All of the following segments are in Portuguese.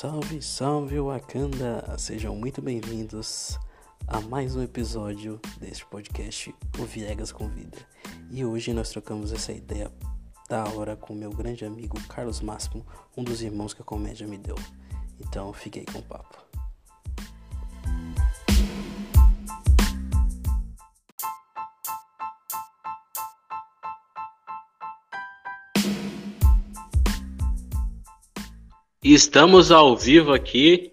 Salve, salve Wakanda! Sejam muito bem-vindos a mais um episódio deste podcast O Viegas Convida. E hoje nós trocamos essa ideia da hora com meu grande amigo Carlos Máximo, um dos irmãos que a comédia me deu. Então fiquei com o papo. Estamos ao vivo aqui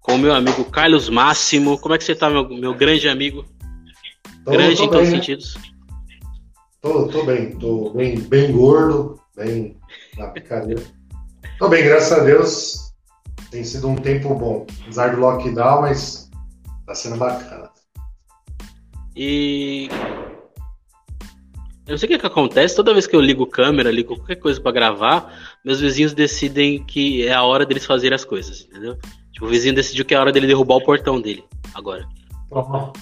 com meu amigo Carlos Máximo. Como é que você tá, meu, meu grande amigo? Tô, grande tô em todos os sentidos. Tô, tô bem, tô bem, bem gordo, bem na picadeira. Tô bem, graças a Deus. Tem sido um tempo bom. Apesar do lockdown, mas tá sendo bacana. E não sei o que, que acontece, toda vez que eu ligo câmera, ligo qualquer coisa pra gravar, meus vizinhos decidem que é a hora deles fazerem as coisas, entendeu? Tipo, o vizinho decidiu que é a hora dele derrubar o portão dele, agora. Ó.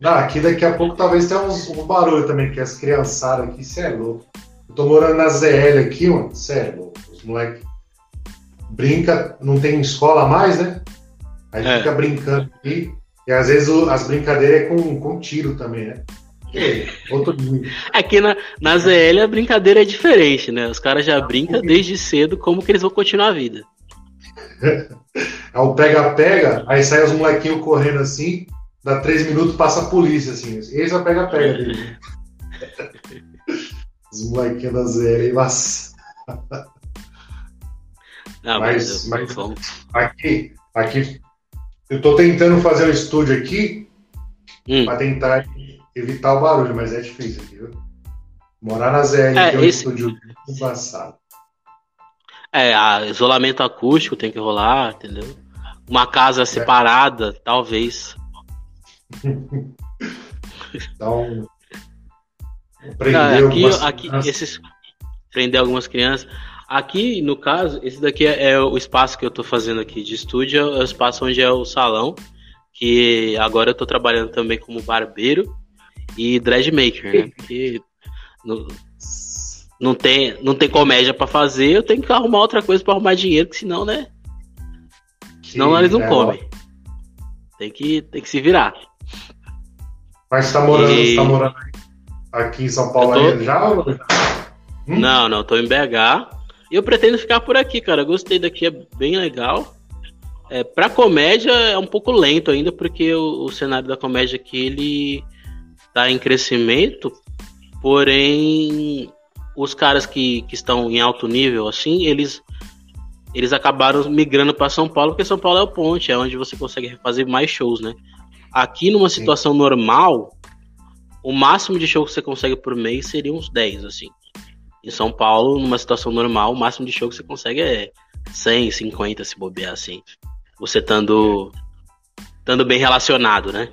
Não, aqui daqui a pouco talvez tenha uns, um barulho também, que as criançadas aqui, cê é louco. Eu tô morando na ZL aqui, mano, cê é louco. Os moleques brinca, não tem escola mais, né? Aí É. fica brincando aqui. E às vezes o- as brincadeiras é com, com tiro também, né? Aqui na, na ZL a brincadeira é diferente, né? Os caras já brincam desde cedo como que eles vão continuar a vida. É o pega-pega, aí sai os molequinhos correndo assim, dá três minutos, passa a polícia, assim. Esse é o pega-pega dele. Os molequinhos da ZL mas Não, Mas- mas, mas- aqui, aqui, eu tô tentando fazer um estúdio aqui Hum. pra tentar evitar o barulho, mas é difícil aqui, viu? Morar na ZL, É, que é esse- estúdio embaçado. É, isolamento acústico tem que rolar, entendeu? Uma casa separada, talvez. Então, Não, prender aqui, algumas aqui crianças. esses prender algumas crianças. Aqui, no caso, esse daqui é, é o espaço que eu tô fazendo aqui de estúdio, é o espaço onde é o salão, que agora eu tô trabalhando também como barbeiro e dreadmaker, né? Porque não, não tem, não tem comédia pra fazer, eu tenho que arrumar outra coisa pra arrumar dinheiro, que senão, né? Senão Sim, eles não é, comem. Tem que, tem que se virar. Mas você tá morando, E- tá morando aqui em São Paulo tô- já? Hum? Não, não, tô em BH. E eu pretendo ficar por aqui, cara. Gostei daqui, é bem legal. É, pra comédia é um pouco lento ainda, porque o, o cenário da comédia aqui ele tá em crescimento, porém os caras que, que estão em alto nível, assim, eles eles acabaram migrando para São Paulo, porque São Paulo é o ponte, é onde você consegue fazer mais shows, né? Aqui numa Sim. situação normal, o máximo de show que você consegue por mês seria uns 10, assim. Em São Paulo, numa situação normal, o máximo de show que você consegue é 100, 50, se bobear, assim. Você estando estando bem relacionado, né?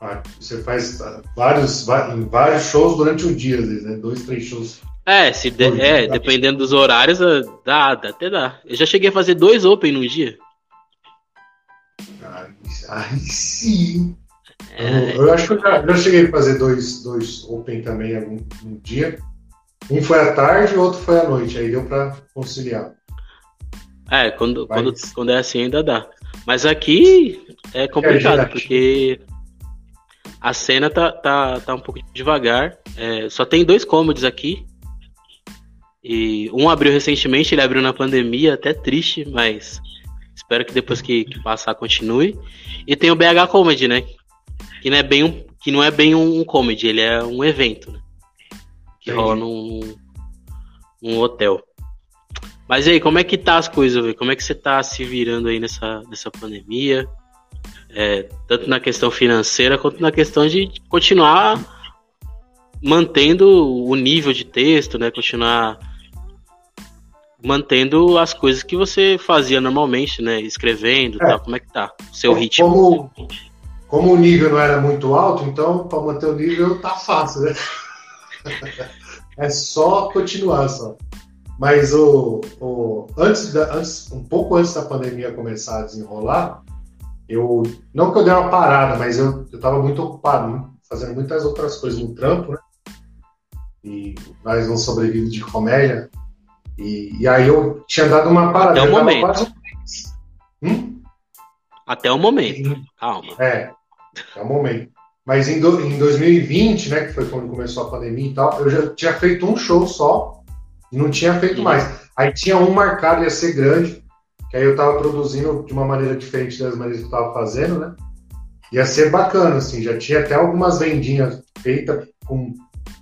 Ah, Você faz ah, vários, vários shows durante um dia, né? Dois, três shows. É, se de- é dá- dependendo dos horários, é, dá, dá, até dá. Eu já cheguei a fazer dois open num dia. Ai, ai, sim! É, Eu, eu acho que eu já, já cheguei a fazer dois, dois Open também algum um dia. Um foi à tarde e o outro foi à noite. Aí deu pra conciliar. É, quando, quando, quando é assim ainda dá. Mas aqui é complicado, gerativo. porque a cena tá, tá, tá um pouco devagar. É, só tem dois comedies aqui. E um abriu recentemente, ele abriu na pandemia, até triste, mas espero que depois que, que passar continue. E tem o BH Comedy, né? Que não é bem um, que não é bem um comedy, ele é um evento, né? Que Entendi. rola num, num hotel. Mas aí, como é que tá as coisas, velho? Como é que você tá se virando aí nessa, nessa pandemia? É, tanto na questão financeira quanto na questão de continuar mantendo o nível de texto, né? Continuar mantendo as coisas que você fazia normalmente, né? Escrevendo É. tal. Como é que tá o seu ritmo? Como, como o nível não era muito alto, então para manter o nível tá fácil, né? é só continuar só. Mas o, o antes, da, antes, um pouco antes da pandemia começar a desenrolar, eu não que eu dei uma parada, mas eu estava muito ocupado, né? fazendo muitas outras coisas no trampo, né? E mais um sobrevive de comédia. E, e aí eu tinha dado uma parada. Até o momento. quase um. Hum? Até o momento. Calma. É, é o momento. Mas em, do- em 2020, né, que foi quando começou a pandemia e tal, eu já tinha feito um show só e não tinha feito Uhum. mais. Aí tinha um marcado, ia ser grande, que aí eu tava produzindo de uma maneira diferente das maneiras que eu tava fazendo, né? Ia ser bacana, assim, já tinha até algumas vendinhas feitas com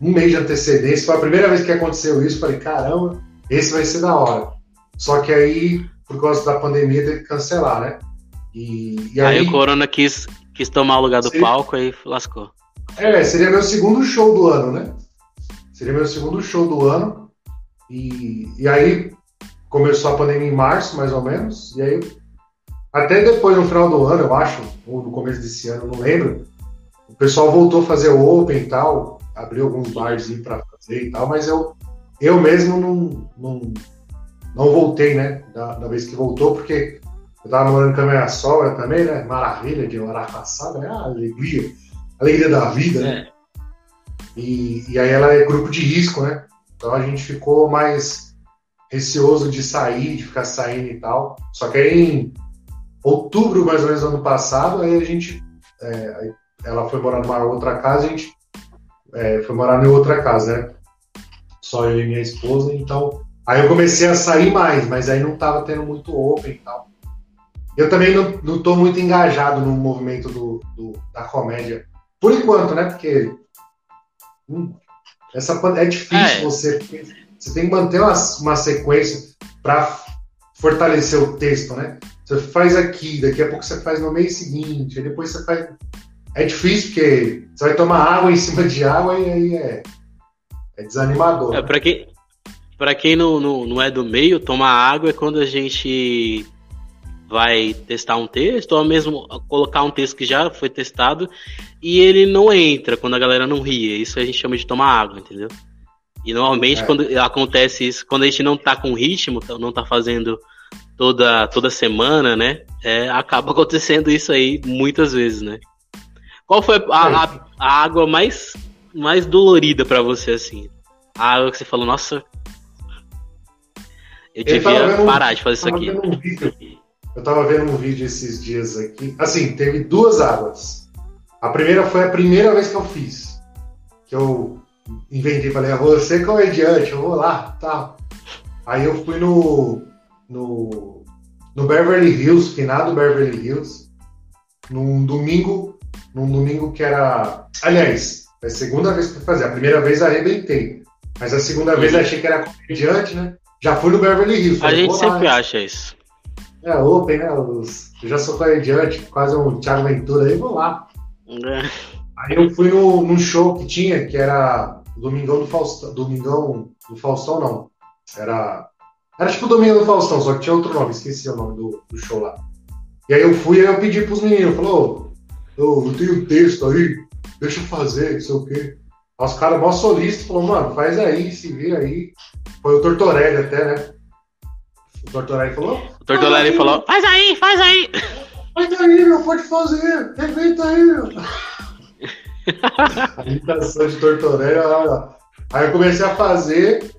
um mês de antecedência. Foi a primeira vez que aconteceu isso, falei, caramba, esse vai ser da hora. Só que aí, por causa da pandemia, teve que cancelar, né? E, e Aí aí, o Corona quis, quis tomar o lugar do Sim. palco aí lascou. É, seria meu segundo show do ano, né? Seria meu segundo show do ano. E, e aí começou a pandemia em março, mais ou menos. E aí, até depois, no final do ano, eu acho, ou no começo desse ano, não lembro, o pessoal voltou a fazer o Open e tal, abriu alguns barzinhos pra fazer e tal, mas eu, eu mesmo não, não, não voltei, né? Da, da vez que voltou, porque eu tava morando com a minha sogra também, né? Maravilha de hora passada, né? Ah, alegria alegria da vida, né? É. E, e aí ela é grupo de risco, né? Então a gente ficou mais receoso de sair, de ficar saindo e tal. Só que aí em outubro, mais ou menos, do ano passado, aí a gente. é, ela foi morar numa outra casa, a gente é, foi morar em outra casa, né? Só eu e minha esposa, então. Aí eu comecei a sair mais, mas aí não tava tendo muito open e tal. Eu também não, não tô muito engajado no movimento do, do- da comédia. Por enquanto, né? Porque hum, essa é difícil É. você. Você tem que manter uma, uma sequência para fortalecer o texto, né? Você faz aqui, daqui a pouco você faz no mês seguinte, aí depois você faz. É difícil, porque você vai tomar água em cima de água e aí é, é desanimador. É, né? pra quem, pra quem não, não, não é do meio, tomar água é quando a gente vai testar um texto, ou mesmo colocar um texto que já foi testado e ele não entra quando a galera não ri. Isso a gente chama de tomar água, entendeu? E normalmente É. quando acontece isso, quando a gente não tá com ritmo, tá- não tá fazendo toda, toda semana, né? é, acaba acontecendo isso aí muitas vezes, né? Qual foi a, a- a água mais, mais dolorida pra você, assim? A água que você falou, nossa. Eu Eu devia um- parar de fazer isso aqui. um eu tava vendo um vídeo esses dias aqui. Assim, teve duas águas. A primeira foi a primeira vez que eu fiz. Que eu inventei, falei, ah, você comediante, eu vou lá, tá. Aí eu fui no, no, no Beverly Hills, finado Beverly Hills, num domingo, num domingo que era. Aliás, é a segunda vez que eu fazer. A primeira vez arrebentei. Mas a segunda vez eu achei que era comediante, né? Já fui no Beverly Hills. A falei, gente vou lá, sempre né? acha isso. É, Open, né? Eu já sou comediante, quase um Thiago Ventura aí, vou lá. Aí eu fui no, num show que tinha, que era Domingão do Faustão. Domingão do Faustão, não. Era. Era tipo o Domingão do Faustão, só que tinha outro nome, esqueci o nome do, do show lá. E aí eu fui e eu pedi pros meninos, falou, ô, eu, tenho um texto aí, deixa eu fazer, não sei o quê. Aí os caras mó solistas, falou, mano, faz aí, se vira aí. Foi o Tortorelli até, né? O Tortorelli falou, O Tortolari falou: faz aí, faz aí. Faz aí, meu, pode fazer. Reventa aí, meu. a imitação de lá. Aí eu comecei a fazer,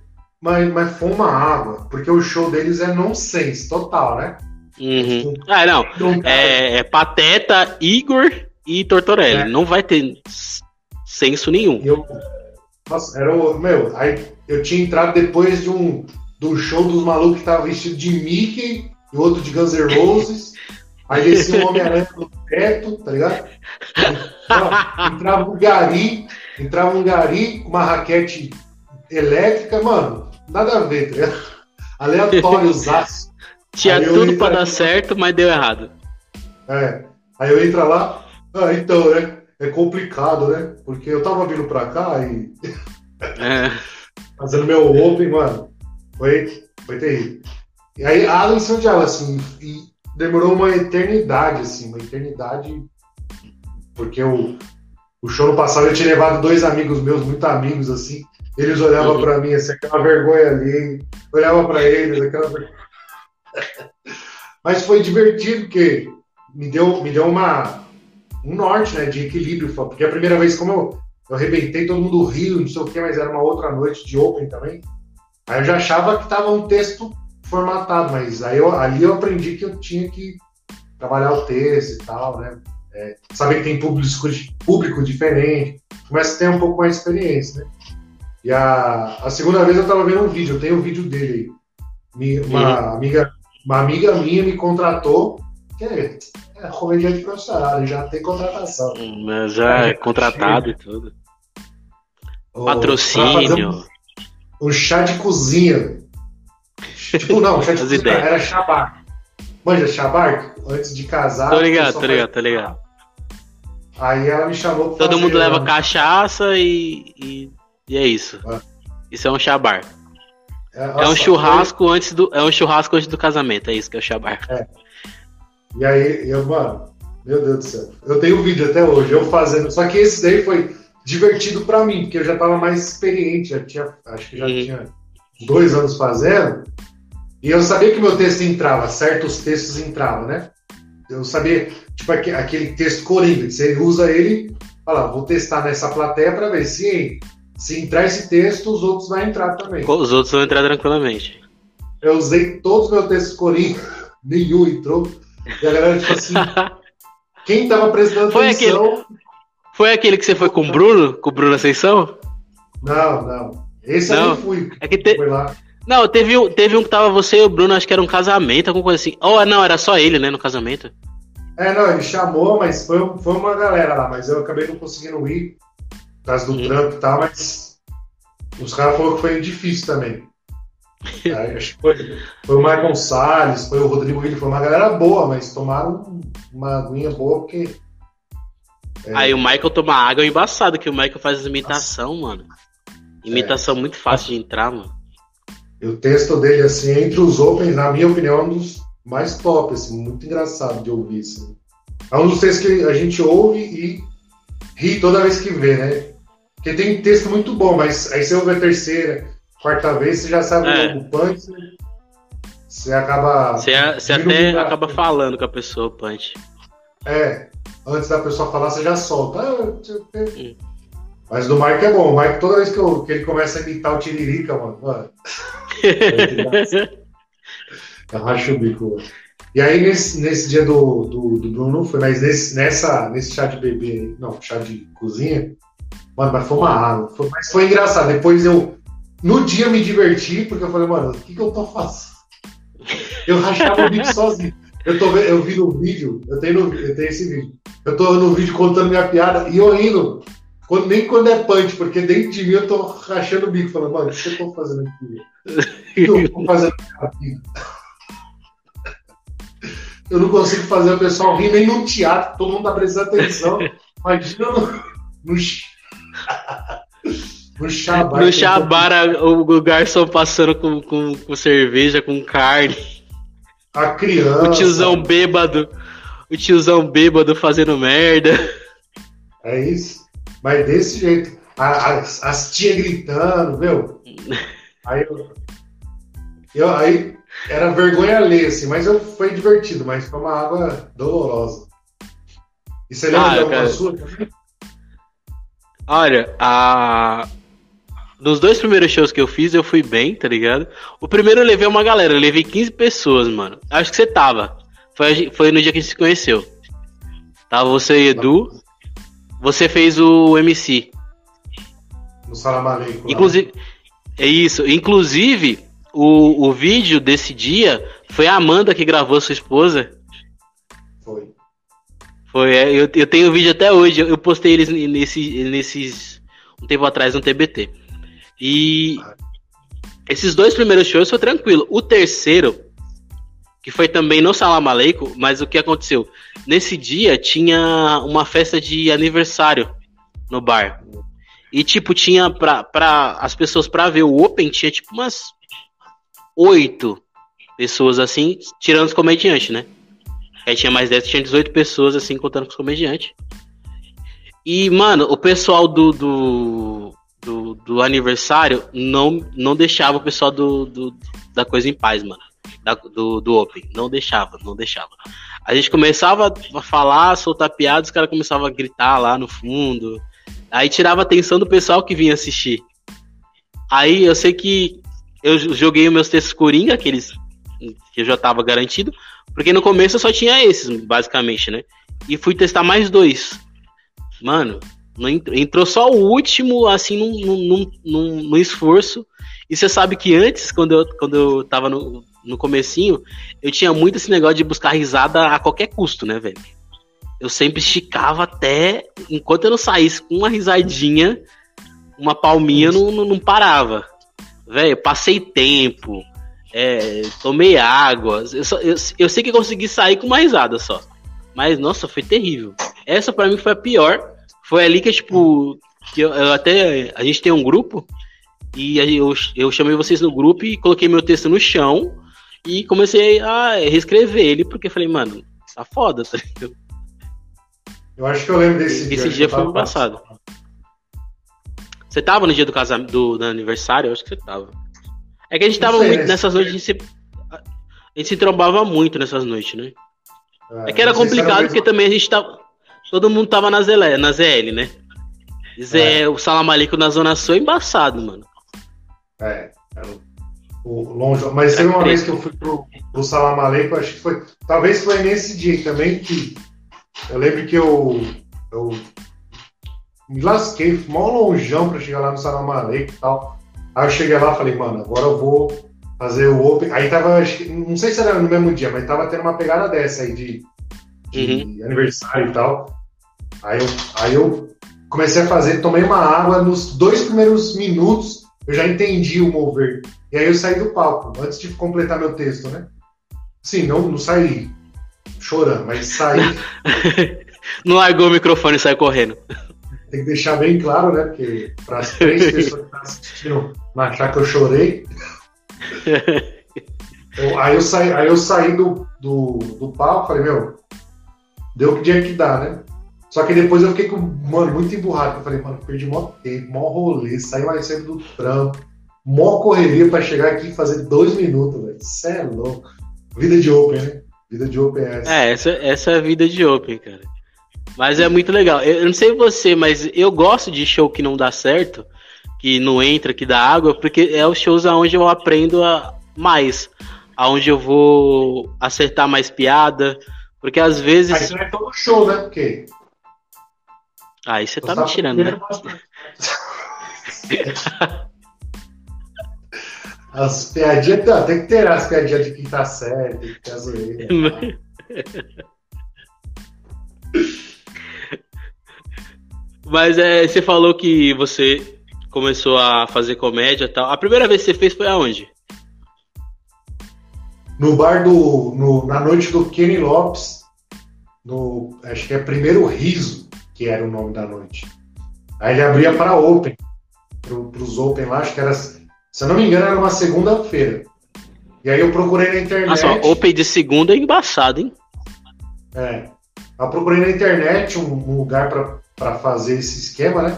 mas, mas foi uma água, porque o show deles é nonsense, total, né? Uhum. Ah, não. É, é Pateta, Igor e Tortorelli. É. Não vai ter senso nenhum. Eu, nossa, era o. Meu, aí eu tinha entrado depois de um do show dos malucos que tava vestido de Mickey e outro de Guns N' Roses. Aí descia um Homem-Aranha teto, tá ligado? Entrava um gari, entrava um gari com uma raquete elétrica, mano, nada a ver, tá ligado? Aleatório, zaço. Tinha Aí eu tudo pra dar certo, mas deu errado. É. Aí eu entro lá, ah, então, né? É complicado, né? Porque eu tava vindo pra cá e É. fazendo meu open, mano. Foi, foi terrível. E aí, de água, assim, e demorou uma eternidade, assim, uma eternidade, porque o, o show no passado eu tinha levado dois amigos meus, muito amigos, assim, eles olhavam Uhum. pra mim, assim, aquela vergonha ali, olhava pra eles, aquela Mas foi divertido, porque me deu, me deu uma, um norte, né, de equilíbrio, porque a primeira vez, como eu, eu arrebentei, todo mundo riu, não sei o quê, mas era uma outra noite de open também. Aí eu já achava que tava um texto formatado, mas aí eu, ali eu aprendi que eu tinha que trabalhar o texto e tal, né? É, saber que tem público, público diferente, começa a ter um pouco mais de experiência, né? E a, a segunda vez eu tava vendo um vídeo, eu tenho um vídeo dele aí. Uma, amiga, uma amiga minha me contratou, que é, é comediante profissional, já tem contratação. Mas já é contratado e tudo. Patrocínio. Um, um, chá de cozinha. Tipo, não, de cozinha ideias. era chabar. Manja, chabar, antes de casar. Tô ligado, tô ligado, tô ligado. Aí ela me chamou pra Todo mundo leva cachaça e, e, e, é isso. É. Isso é um chabar. É, é um churrasco foi... antes do. É um churrasco antes do casamento, é isso que é o chabar. É. E aí, eu, mano, meu Deus do céu. Eu tenho um vídeo até hoje, eu fazendo. Só que esse daí foi divertido para mim, porque eu já estava mais experiente, já tinha, acho que já uhum. tinha dois anos fazendo, e eu sabia que meu texto entrava, certos textos entravam, né? Eu sabia, tipo, aquele texto coringa, você usa ele, fala, vou testar nessa plateia para ver se, se entrar esse texto, os outros vão entrar também. Os outros vão entrar tranquilamente. Eu usei todos os meus textos coringa, nenhum entrou, e a galera, tipo assim, quem tava prestando Foi atenção... Aquele foi aquele que você foi com o Bruno? Com o Bruno Ascensão? Não, não. Esse não. eu nem fui. É que te... Foi lá. Não, teve um, teve um que tava você e o Bruno, acho que era um casamento, alguma coisa assim. Oh, não, era só ele, né, no casamento. É, não, ele chamou, mas foi, foi uma galera lá, mas eu acabei não conseguindo ir, por causa do hum. trampo e tal, mas os caras falaram que foi difícil também. Aí, acho que foi, foi o Michael Salles, foi o Rodrigo Willi, foi uma galera boa, mas tomaram uma aguinha boa porque é. Aí o Michael toma água é embaçado, que o Michael faz imitação, mano. Imitação é. muito fácil de entrar, mano. E o texto dele, assim, entre os Opens, na minha opinião, é um dos mais top, assim, muito engraçado de ouvir, assim. É um dos textos que a gente ouve e ri toda vez que vê, né? Porque tem texto muito bom, mas aí você ouve a terceira, quarta vez, você já sabe é. o punch, né? Você acaba. Você, você até acaba falando com a pessoa, punch. É, antes da pessoa falar, você já solta. Ah, Mas do Mike é bom. O Mike, toda vez que, eu, que ele começa a imitar o Tiririca, mano, mano. eu racho o bico. Mano. E aí, nesse, nesse dia do, do, do Bruno, foi, mas nesse, nessa, nesse chá de bebê, não, chá de cozinha, mano, mas foi uma água. Foi, mas foi engraçado. Depois eu, no dia, me diverti, porque eu falei, mano, o que, que eu tô fazendo? Eu rachava o bico sozinho. Eu, tô, eu vi no vídeo, eu tenho, eu tenho esse vídeo. Eu tô no vídeo contando minha piada e eu rindo. Quando, nem quando é punch, porque dentro de mim eu tô rachando o bico, falando, mano, o que eu tô fazendo aqui? O que eu tô fazendo aqui? Eu não consigo fazer o pessoal rir nem no teatro, todo mundo tá prestando atenção. Imagina no. no... No chabar. No chabar, o garçom passando com, com, com cerveja, com carne. A criança. O tiozão bêbado. O tiozão bêbado fazendo merda. É isso. Mas desse jeito. As, as tias gritando, viu? Aí eu, eu, Aí era vergonha alheia, assim, mas eu, foi divertido, mas foi uma água dolorosa. E você lembra ah, de alguma sua também? Olha, a, nos dois primeiros shows que eu fiz, eu fui bem, tá ligado? O primeiro eu levei uma galera, eu levei 15 pessoas, mano. Acho que você tava. Foi, foi no dia que a gente se conheceu. Tava você e Edu. Você fez o MC. No Salamaleico. Inclusive. É isso. Inclusive, o, o vídeo desse dia foi a Amanda que gravou sua esposa. Foi. Foi, é, eu, eu tenho o vídeo até hoje. Eu postei eles nesse, nesses. um tempo atrás no TBT. E esses dois primeiros shows foi tranquilo. O terceiro, que foi também no Salam Aleikum, mas o que aconteceu? Nesse dia tinha uma festa de aniversário no bar. E, tipo, tinha pra, pra as pessoas pra ver o Open, tinha tipo umas oito pessoas assim, tirando os comediantes, né? Aí tinha mais 10, tinha 18 pessoas assim, contando com os comediantes. E, mano, o pessoal do, do, do, do aniversário não, não deixava o pessoal do, do da coisa em paz, mano. Da, do, do Open. Não deixava, não deixava. A gente começava a falar, soltar piadas, os caras começavam a gritar lá no fundo. Aí tirava a atenção do pessoal que vinha assistir. Aí eu sei que eu joguei os meus textos Coringa, aqueles que eu já tava garantido, porque no começo eu só tinha esses, basicamente, né? E fui testar mais dois. Mano, entrou só o último, assim, num, num, num, num esforço. E você sabe que antes, quando eu, quando eu tava no, no comecinho, eu tinha muito esse negócio de buscar risada a qualquer custo, né, velho? Eu sempre esticava até, enquanto eu não saísse com uma risadinha, uma palminha não, não, não parava. Velho, passei tempo, é, tomei água. Eu, só, eu, eu sei que consegui sair com uma risada só. Mas, nossa, foi terrível. Essa para mim foi a pior. Foi ali que, tipo, que eu, eu, até. A gente tem um grupo. E eu, eu chamei vocês no grupo e coloquei meu texto no chão. E comecei a reescrever ele, porque falei, mano, tá foda, tá ligado? Eu acho que eu lembro desse dia. Esse dia foi no passado. Você tava no dia do casamento, do, do aniversário? Eu acho que você tava. É que a gente tava muito nessas noites, a gente, se, a gente se trombava muito nessas noites, né? É, é que era complicado porque também a gente tava. Todo mundo tava na ZL, na ZL né? Zé, é. O Salamalico na Zona Sul é embaçado, mano. É, o, longe. Mas teve uma vez que eu fui pro, pro Salamaleco, acho que foi. Talvez foi nesse dia também que. Eu lembro que eu. Eu me lasquei, mó longeão pra chegar lá no Salamaleco e tal. Aí eu cheguei lá e falei, mano, agora eu vou fazer o Open. Aí tava, não sei se era no mesmo dia, mas tava tendo uma pegada dessa aí de, de uhum. aniversário e tal. Aí eu, aí eu comecei a fazer, tomei uma água, nos dois primeiros minutos eu já entendi o mover. E aí eu saí do palco, antes de completar meu texto, né? Sim, não, não saí chorando, mas saí. não largou o microfone e saiu correndo. Tem que deixar bem claro, né? Porque para as três pessoas que estão assistindo achar que eu chorei. Eu, aí, eu saí, aí eu saí do, do, do palco falei, meu, deu o que tinha que dar, né? Só que depois eu fiquei com, mano, muito emburrado. Eu falei, mano, perdi mó tempo, mó rolê, saí mais cedo do trampo, mó correria para chegar aqui e fazer dois minutos, velho. Isso é louco. Vida de Open, né? Vida de Open é essa. É, essa, essa é a vida de Open, cara. Mas é muito legal. Eu, eu não sei você, mas eu gosto de show que não dá certo, que não entra, que dá água, porque é os shows onde eu aprendo a, mais. Aonde eu vou acertar mais piada. Porque às vezes. Mas não é todo show, né? Porque. Aí você tá me tirando, né? As piadinhas, não, tem que ter as piadinhas de quinta série, tem que ter a zoeira. Mas é, você falou que você começou a fazer comédia e tal. A primeira vez que você fez foi aonde? No bar do. No, na noite do Kenny Lopes. No, acho que é primeiro riso, que era o nome da noite. Aí ele abria para Open. Para os Open lá, acho que era. Se eu não me engano, era uma segunda-feira. E aí eu procurei na internet. Nossa, Open de segunda é embaçado, hein? É. Eu procurei na internet um, um lugar para fazer esse esquema, né?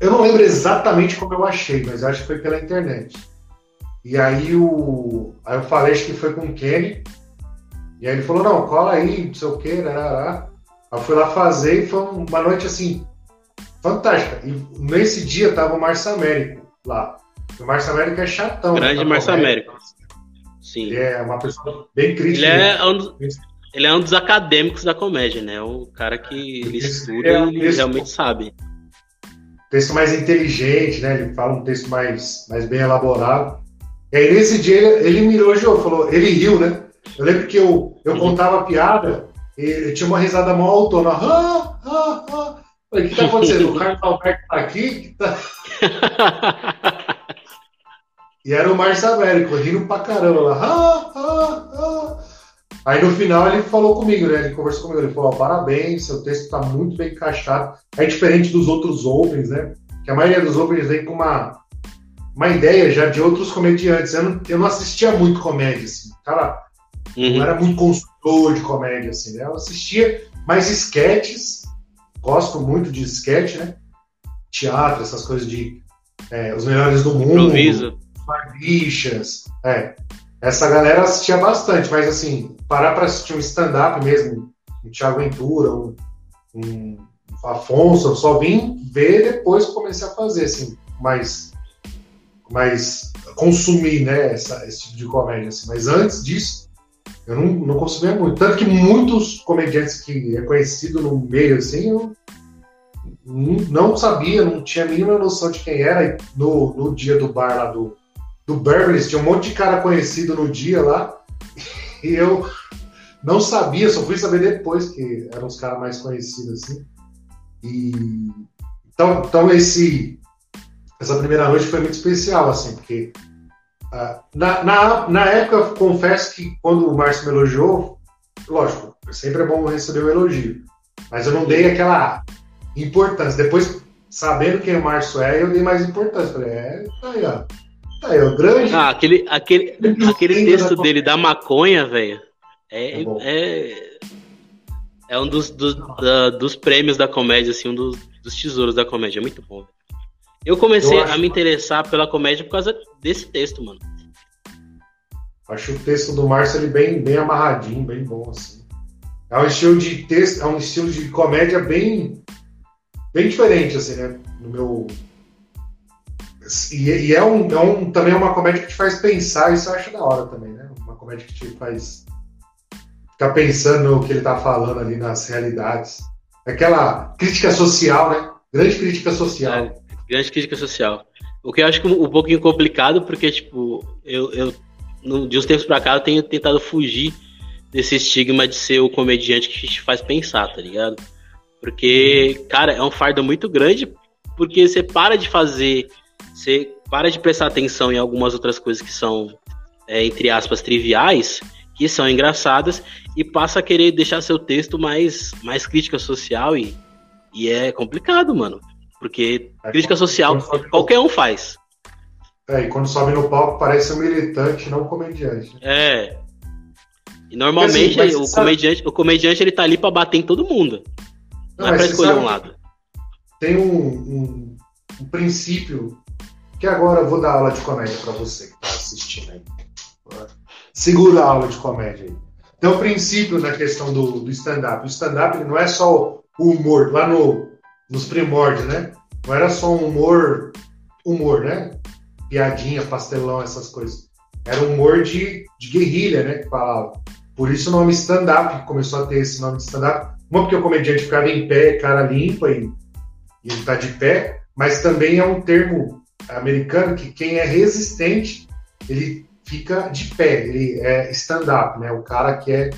Eu não lembro exatamente como eu achei, mas acho que foi pela internet. E aí, o, aí eu falei, acho que foi com o Kenny. E aí ele falou, não, cola aí, não sei o quê, Aí eu fui lá fazer e foi uma noite assim, fantástica. E nesse dia tava o Márcio Américo. O Márcio Américo é chatão. Né, Grande Márcio Américo. Sim. Ele é uma pessoa bem crítica. Ele é um dos, ele é um dos acadêmicos da comédia, né? O cara que ele estuda é, e ele realmente sabe texto mais inteligente, né? Ele fala um texto mais, mais bem elaborado. E aí nesse dia ele, ele me elogiou, falou, ele riu, né? Eu lembro que eu, eu uhum. contava a piada e tinha uma risada mó autona. Ah, ah, ah. Falei, o que tá acontecendo? O Carlos Alberto tá aqui? Tá... e era o Márcio Américo, rindo pra caramba lá. Ah, ah, ah. Aí no final ele falou comigo, né? Ele conversou comigo, ele falou: oh, parabéns, seu texto está muito bem encaixado. É diferente dos outros Opens, né? Que a maioria dos Opens vem com uma, uma ideia já de outros comediantes. Eu não, eu não assistia muito comédia, assim. Cara, uhum. não era muito consultor de comédia, assim, né? Eu assistia mais sketches, gosto muito de sketch, né? Teatro, essas coisas de é, os melhores do mundo. Improviso. Bichas, é. Essa galera assistia bastante, mas assim, parar para assistir um stand-up mesmo, um Thiago Ventura, um, um Afonso, eu só vim ver depois que comecei a fazer, assim, mais, mais consumir, né, essa, esse tipo de comédia, assim. Mas antes disso, eu não, não consumia muito. Tanto que muitos comediantes que é conhecido no meio, assim, eu não sabia, não tinha a mínima noção de quem era. E no, no dia do bar lá do, do Beverly, tinha um monte de cara conhecido no dia lá. E eu não sabia, só fui saber depois que eram os caras mais conhecidos, assim. E então, então esse essa primeira noite foi muito especial, assim, porque uh, na, na, na época, confesso que quando o Márcio me elogiou, lógico, sempre é bom receber o um elogio, mas eu não dei aquela importância. Depois, sabendo quem o Márcio é, eu dei mais importância. Falei, é, tá aí, ó. Tá aí, ó, grande. Ah, aquele, aquele, aquele texto dele da maconha, velho, é, é, é, é, um dos, dos, da, dos prêmios da comédia, assim, um dos, dos tesouros da comédia. É muito bom. Eu comecei eu a me interessar pela comédia por causa desse texto, mano. Acho o texto do Márcio ele bem, bem amarradinho, bem bom, assim. É um estilo de texto, é um estilo de comédia bem, bem diferente, assim, né? No meu. E, e é, um, é um, também é uma comédia que te faz pensar, isso eu acho da hora também, né? Uma comédia que te faz ficar pensando no que ele tá falando ali nas realidades. Aquela crítica social, né? Grande crítica social. É, grande crítica social. O que eu acho um pouquinho complicado, porque, tipo, eu, eu de uns tempos pra cá, eu tenho tentado fugir desse estigma de ser o comediante que te faz pensar, tá ligado? Porque, cara, é um fardo muito grande, porque você para de fazer, você para de prestar atenção em algumas outras coisas que são, é, entre aspas, triviais, que são engraçadas, e passa a querer deixar seu texto mais, mais crítica social e, e é complicado, mano. Porque é, crítica social qualquer um faz. É, e quando sobe no palco parece um militante, não um comediante. É. E normalmente assim, o, comediante, o comediante ele tá ali pra bater em todo mundo. Não, não é pra escolher um lado. Tem um, um, um, princípio que agora eu vou dar aula de comédia para você que tá assistindo aí. Segura a aula de comédia aí. Tem um princípio na questão do, do stand-up. O stand-up não é só o humor, lá no, nos primórdios, né? Não era só um humor, humor, né? Piadinha, pastelão, essas coisas. Era um humor de, de guerrilha, né? Que falava. Por isso o nome stand-up, começou a ter esse nome de stand-up. Uma porque o comediante ficava em pé, cara limpa e, e ele tá de pé, mas também é um termo americano que quem é resistente, ele fica de pé, ele é stand-up, né? O cara que é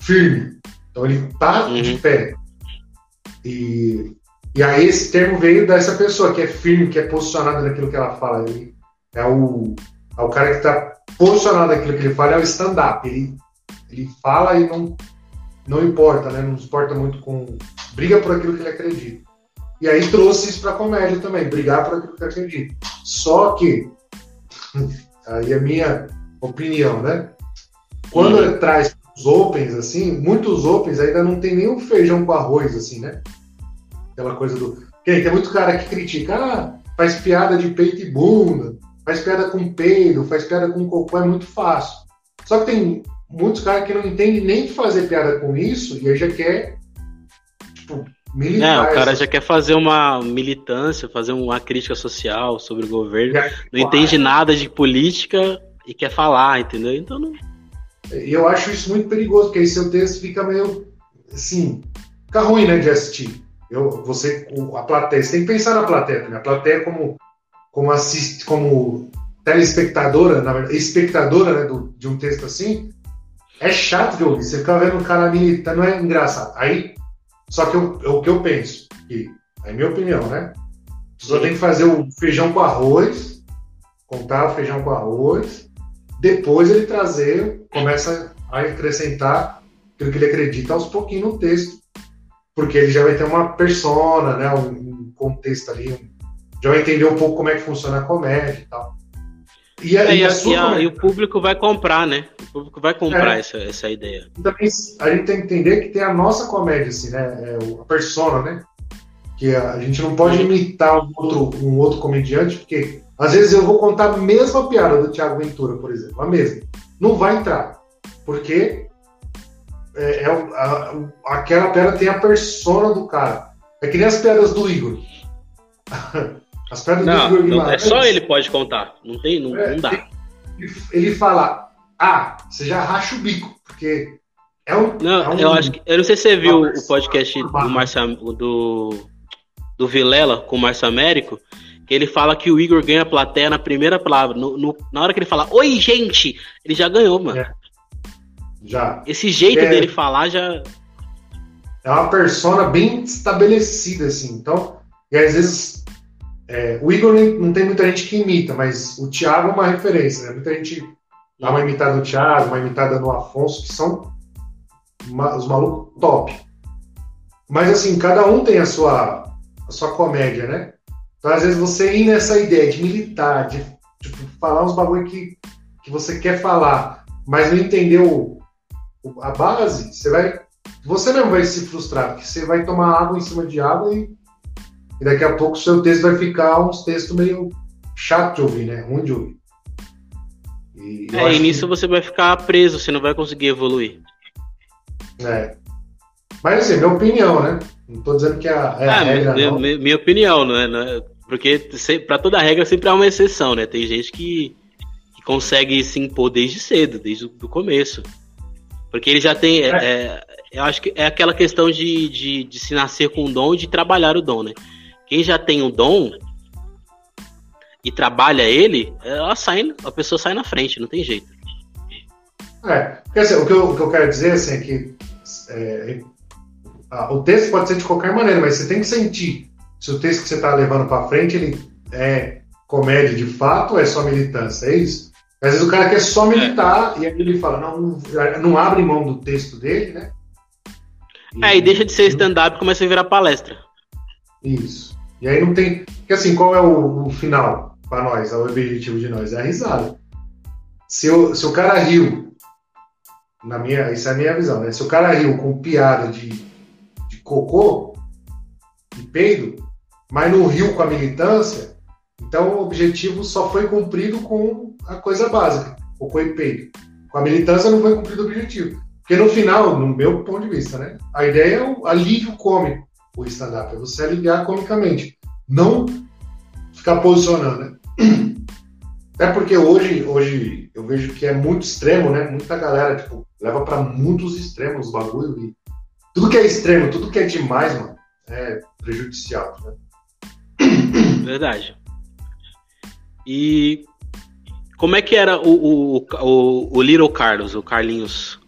firme. Então ele tá uhum. de pé. E e aí esse termo veio dessa pessoa que é firme, que é posicionada naquilo que ela fala. Ele é o, é o cara que está posicionado naquilo que ele fala, é o stand-up. Ele, ele fala e não, não importa, né? Não se importa muito com. briga por aquilo que ele acredita. E aí trouxe isso para comédia também, brigar por aquilo que ele acredita. Só que, aí é a minha opinião, né? Quando uhum. ele traz os opens, assim, muitos opens ainda não tem nenhum feijão com arroz, assim, né? Aquela coisa do. Tem, tem muito cara que critica, ah, faz piada de peito e bunda, faz piada com peido, faz piada com cocô, é muito fácil. Só que tem muitos caras que não entendem nem fazer piada com isso e aí já quer, tipo, militar. É, o cara já quer fazer uma militância, fazer uma crítica social sobre o governo, já, não entende nada de política e quer falar, entendeu? Então não. E eu acho isso muito perigoso, porque aí seu texto fica meio assim, fica ruim, né, de assistir. Eu, você, a plateia, você tem que pensar na plateia, né? A plateia como, como, assiste, como telespectadora, na verdade, espectadora né, do, de um texto assim, é chato de ouvir. Você fica vendo um cara militando, não é engraçado. Aí, só que eu, o que eu penso, e é minha opinião, né? Só tem que fazer o feijão com arroz, contar o feijão com arroz, depois ele trazer, começa a acrescentar aquilo que ele acredita aos pouquinhos no texto porque ele já vai ter uma persona, né, um, contexto ali, já vai entender um pouco como é que funciona a comédia e tal. E, a, é, e, a e, a, e, o público vai comprar, né? O público vai comprar é. essa, essa ideia. Também a gente tem que entender que tem a nossa comédia, assim, né? É a persona, né? Que a gente não pode imitar um outro, um outro comediante, porque às vezes eu vou contar a mesma piada do Thiago Ventura, por exemplo, a mesma. Não vai entrar. Porque é, é a, aquela pedra tem a persona do cara. É que nem as pedras do Igor. As pedras não, do Igor Guimarães. É só ele pode contar. Não tem, não, é, não dá. Ele fala, ah, você já racha o bico, porque é um. Não, é um, eu acho que. Eu não sei se você viu o podcast do Marcio, do, do Vilela com o Márcio Américo, que ele fala que o Igor ganha a plateia na primeira palavra. No, no, na hora que ele fala, oi, gente, ele já ganhou, mano. É. Já. Esse jeito é, dele falar já. É uma persona bem estabelecida, assim. Então, e às vezes. É, o Igor não tem muita gente que imita, mas o Thiago é uma referência, né? Muita gente dá uma imitada no Thiago, uma imitada no Afonso, que são uma, os malucos top. Mas assim, cada um tem a sua, a sua comédia, né? Então, às vezes, você ir nessa ideia de militar, de tipo, falar uns bagulho que, que você quer falar, mas não entendeu a base, você vai. Você mesmo vai se frustrar, porque você vai tomar água em cima de água e, e daqui a pouco o seu texto vai ficar uns textos meio chato de ouvir, né? Ruim de ouvir. E, é, e nisso que... você vai ficar preso, você não vai conseguir evoluir. É. Mas assim, minha opinião, né? Não tô dizendo que é a, é a ah, regra. Minha, não. minha opinião, não é, é? Porque para toda regra sempre há uma exceção, né? Tem gente que, que consegue se impor desde cedo, desde o começo. Porque ele já tem. É. É, eu acho que é aquela questão de, de, de, se nascer com o dom e de trabalhar o dom, né? Quem já tem o dom e trabalha ele, ela sai, a pessoa sai na frente, não tem jeito. É, quer dizer, o que eu, o que eu quero dizer assim, é que é, o texto pode ser de qualquer maneira, mas você tem que sentir se o texto que você está levando para frente ele é comédia de fato ou é só militância, é isso? Às vezes o cara quer só militar é. e aí ele fala, não, não abre mão do texto dele, né? E, é, e deixa de ser stand-up e começa a virar palestra. Isso. E aí não tem. Porque assim, qual é o, o final para nós, é o objetivo de nós? É a risada. Se o, se o cara riu, na minha, isso é a minha visão, né? Se o cara riu com piada de, de cocô, de peido, mas não riu com a militância, então o objetivo só foi cumprido com a coisa básica, o peito. Com a militância não foi cumprido o objetivo. Porque no final, no meu ponto de vista, né, a ideia é o alívio cômico, o stand-up, é você aliviar comicamente, não ficar posicionando, né? Até porque hoje, hoje eu vejo que é muito extremo, né? Muita galera, tipo, leva para muitos extremos o bagulho e tudo que é extremo, tudo que é demais, mano, é prejudicial, né? Verdade. E como é que era o, o, o, o Little Carlos, o Carlinhos,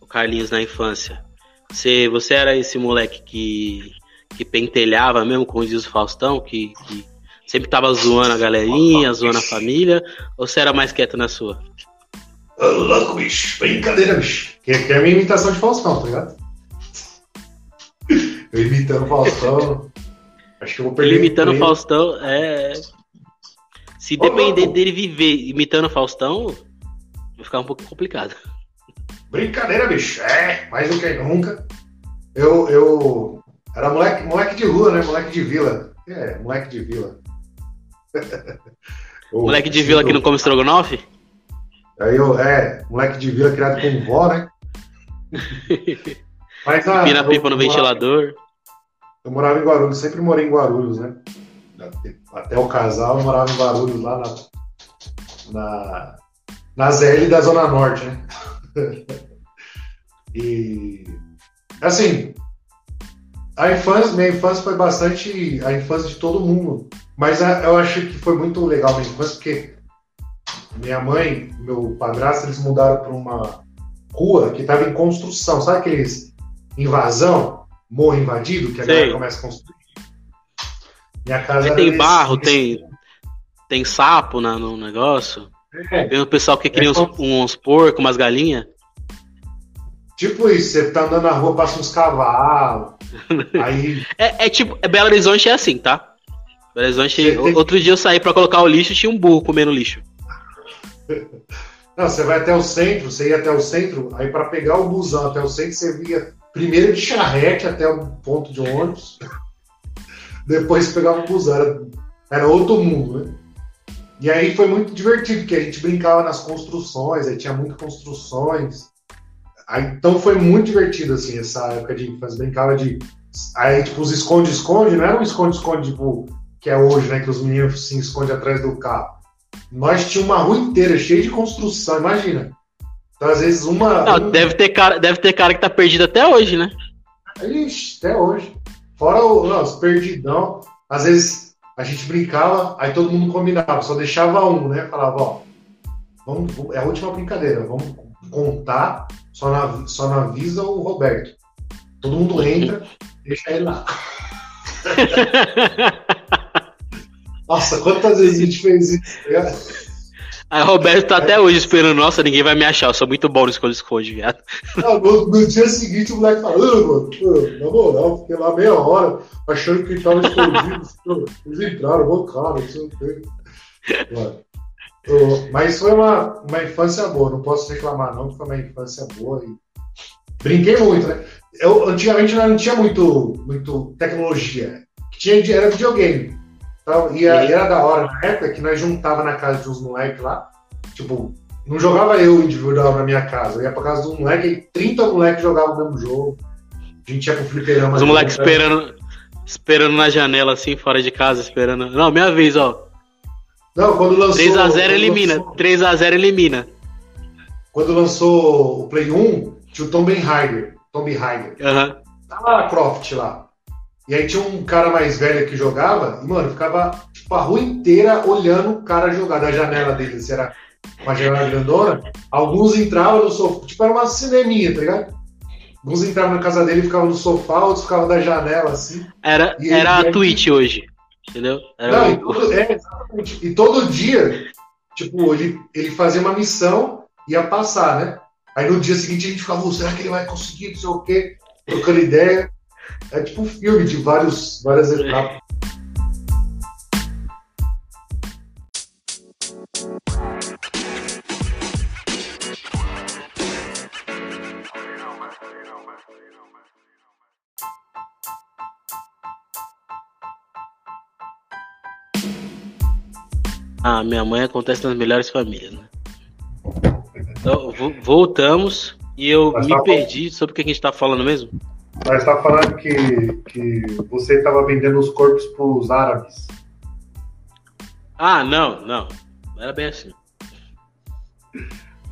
o Carlinhos na infância? Você, você era esse moleque que, que pentelhava mesmo, com diz o Faustão, que, que sempre tava zoando a galerinha, zoando a família, ou você era mais quieto na sua? Ô, louco, bicho, brincadeira, bicho. Que, que é a minha imitação de Faustão, tá ligado? Eu imitando o Faustão. Acho que eu vou perder. Ele imitando o Faustão é. Se depender dele viver imitando o Faustão, vai ficar um pouco complicado. Brincadeira, bicho. É, mais do que nunca. Eu, eu era moleque, moleque de rua, né? Moleque de vila. É, moleque de vila. moleque de vila que não come estrogonofe? Aí eu, é, moleque de vila criado com vó, né? Mas, ah, Pina pipa no ventilador. Eu morava em Guarulhos, sempre morei em Guarulhos, né? até o casal, eu morava em Barulhos, lá na, na, na ZL da Zona Norte, né? e, assim, a infância, minha infância foi bastante a infância de todo mundo, mas eu acho que foi muito legal minha infância, porque minha mãe, meu padrasto, eles mudaram para uma rua que estava em construção, sabe aqueles invasão, morro invadido, que a galera começa a construir? Minha casa tem barro, tem, tem sapo na, no negócio. É. Tem o pessoal que cria é uns, uns porcos, umas galinhas. Tipo isso, você tá andando na rua, passa uns cavalos. aí... é, é tipo, é Belo Horizonte é assim, tá? Belo Horizonte, tem... outro dia eu saí pra colocar o lixo e tinha um burro comendo lixo. Não, você vai até o centro, você ia até o centro, aí para pegar o busão até o centro, você via primeiro de charrete até o ponto de ônibus depois pegava o busão. Era, era outro mundo, né? E aí foi muito divertido, porque a gente brincava nas construções, aí tinha muitas construções. Aí, então foi muito divertido, assim, essa época de infância. Brincava de. Aí, tipo, os esconde-esconde, não era um esconde-esconde, tipo, que é hoje, né? Que os meninos se escondem atrás do carro. Nós tínhamos uma rua inteira cheia de construção, imagina. Então, às vezes, uma. Não, um... deve, ter cara, deve ter cara que tá perdido até hoje, né? Ixi, até hoje. Fora o, não, os perdidão. Às vezes a gente brincava, aí todo mundo combinava, só deixava um, né? Falava, ó, vamos, é a última brincadeira, vamos contar, só, na, só não avisa o Roberto. Todo mundo entra, deixa ele lá. Nossa, quantas vezes a gente fez isso? Tá Aí o Roberto tá até hoje esperando, nossa, ninguém vai me achar, eu sou muito bom no esconde-esconde, viado. Não, no, no, dia seguinte o moleque falou, mano, na moral, fiquei lá meia hora achando que tava escondido. Eles entraram, vou cara, não sei o Mas foi uma, uma infância boa, não posso reclamar não, foi uma infância boa e brinquei muito, né? Eu, antigamente não tinha muito, muito tecnologia, tinha, era videogame. Então, e, era da hora na época que nós juntava na casa de uns moleques lá, tipo, não jogava eu individual na minha casa, eu ia pra casa de um moleque e 30 moleques jogavam o mesmo jogo. A gente ia pro fliperama. Os moleques esperando, esperando na janela, assim, fora de casa, esperando. Não, minha vez, ó. Não, quando lançou. 3x0 elimina. Lançou... 3x0 elimina. Quando lançou o Play 1, tinha o Tomb Raider. Tomb Raider. Uhum. Tava a Croft lá. E aí tinha um cara mais velho que jogava, e, mano, ficava tipo, a rua inteira olhando o cara jogar da janela dele. Se era uma janela grandona, alguns entravam no sofá, tipo, era uma cineminha, tá ligado? Alguns entravam na casa dele e ficavam no sofá, outros ficavam da janela, assim. Era, e era a Twitch hoje, entendeu? Era não, o... todo, é, e todo dia, tipo, ele, ele fazia uma missão, ia passar, né? Aí no dia seguinte a gente ficava, será que ele vai conseguir, não sei o quê, trocando ideia. É tipo um filme de vários, várias etapas. Ah, minha mãe acontece nas melhores famílias, né? Então, voltamos e eu Mas me tá perdi sobre o que a gente tá falando mesmo. Mas está falando que, que você estava vendendo os corpos para os árabes. Ah, não, não. Não era bem assim.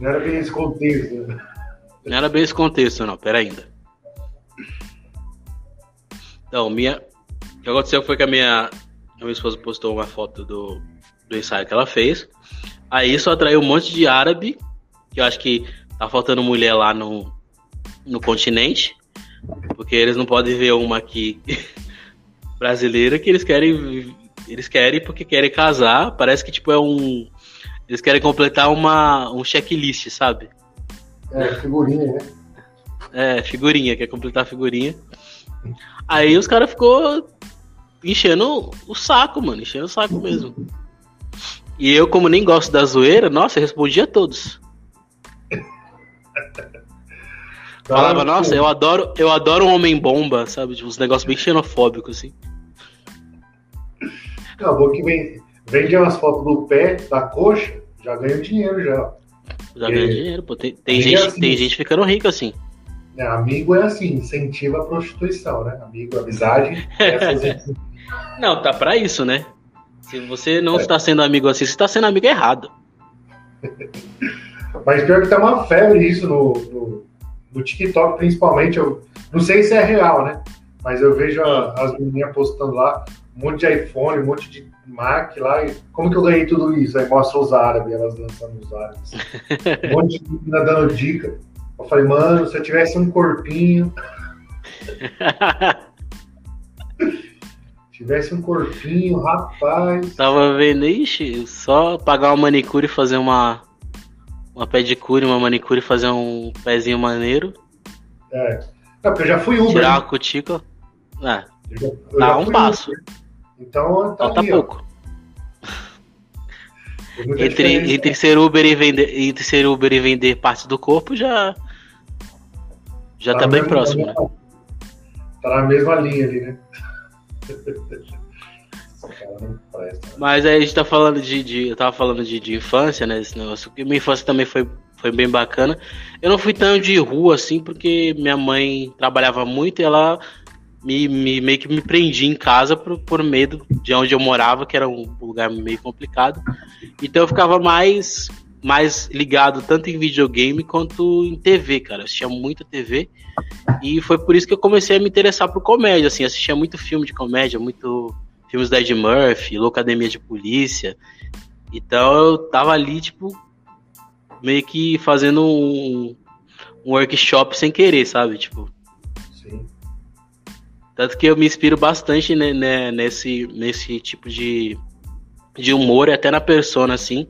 Não era bem esse contexto. Né? Não era bem esse contexto, não. Pera ainda. Então, minha... o que aconteceu foi que a minha, a minha esposa postou uma foto do, do ensaio que ela fez. Aí isso atraiu um monte de árabe, que eu acho que tá faltando mulher lá no, no continente. Porque eles não podem ver uma aqui brasileira que eles querem. Eles querem porque querem casar. Parece que tipo é um. Eles querem completar uma, um checklist, sabe? É, figurinha, né? É, figurinha, quer completar a figurinha. Aí os caras ficou enchendo o saco, mano, enchendo o saco mesmo. E eu, como nem gosto da zoeira, nossa, eu respondia a todos. Falava, nossa, eu adoro, eu adoro um homem bomba, sabe? Tipo, uns negócios bem xenofóbicos, assim. Acabou que vem, vende umas fotos do pé, da coxa, já ganha dinheiro já. Já ganha dinheiro, pô. Tem, tem gente, assim, tem gente ficando rica assim. É, amigo é assim, incentiva a prostituição, né? Amigo, amizade. É fazer... não, tá pra isso, né? Se você não é. está sendo amigo assim, você está sendo amigo errado. Mas pior que tá uma febre isso no, no no TikTok principalmente, eu não sei se é real, né? Mas eu vejo a, as meninas postando lá um monte de iPhone, um monte de Mac lá. E como que eu ganhei tudo isso? Aí mostra os árabes, elas dançando os árabes. Um monte de menina dando dica. Eu falei, mano, se eu tivesse um corpinho. tivesse um corpinho, rapaz. Tava vendo, ixi, só pagar uma manicure e fazer uma uma pedicure, uma manicure, fazer um pezinho maneiro. É. é porque eu já fui Uber. Tirar a cutícula. É. Eu eu Dá um passo. Uber. Então tá Falta pouco. Entre, entre ser Uber e vender entre ser Uber e vender partes do corpo já já tá, tá bem próximo, né? Tá na mesma linha ali, né? Mas aí a gente tá falando de, de eu tava falando de, de infância, né? Esse negócio. Minha infância também foi, foi bem bacana. Eu não fui tão de rua assim, porque minha mãe trabalhava muito e ela me, me, meio que me prendi em casa por, por medo de onde eu morava, que era um lugar meio complicado. Então eu ficava mais, mais ligado tanto em videogame quanto em TV, cara. Eu assistia muita TV. E foi por isso que eu comecei a me interessar por comédia, assim, assistia muito filme de comédia, muito filmes da Ed Murphy, Locademia de Polícia. Então eu tava ali, tipo, meio que fazendo um, um workshop sem querer, sabe? Tipo, tanto que eu me inspiro bastante né, né, nesse, nesse tipo de, de humor, até na persona, assim,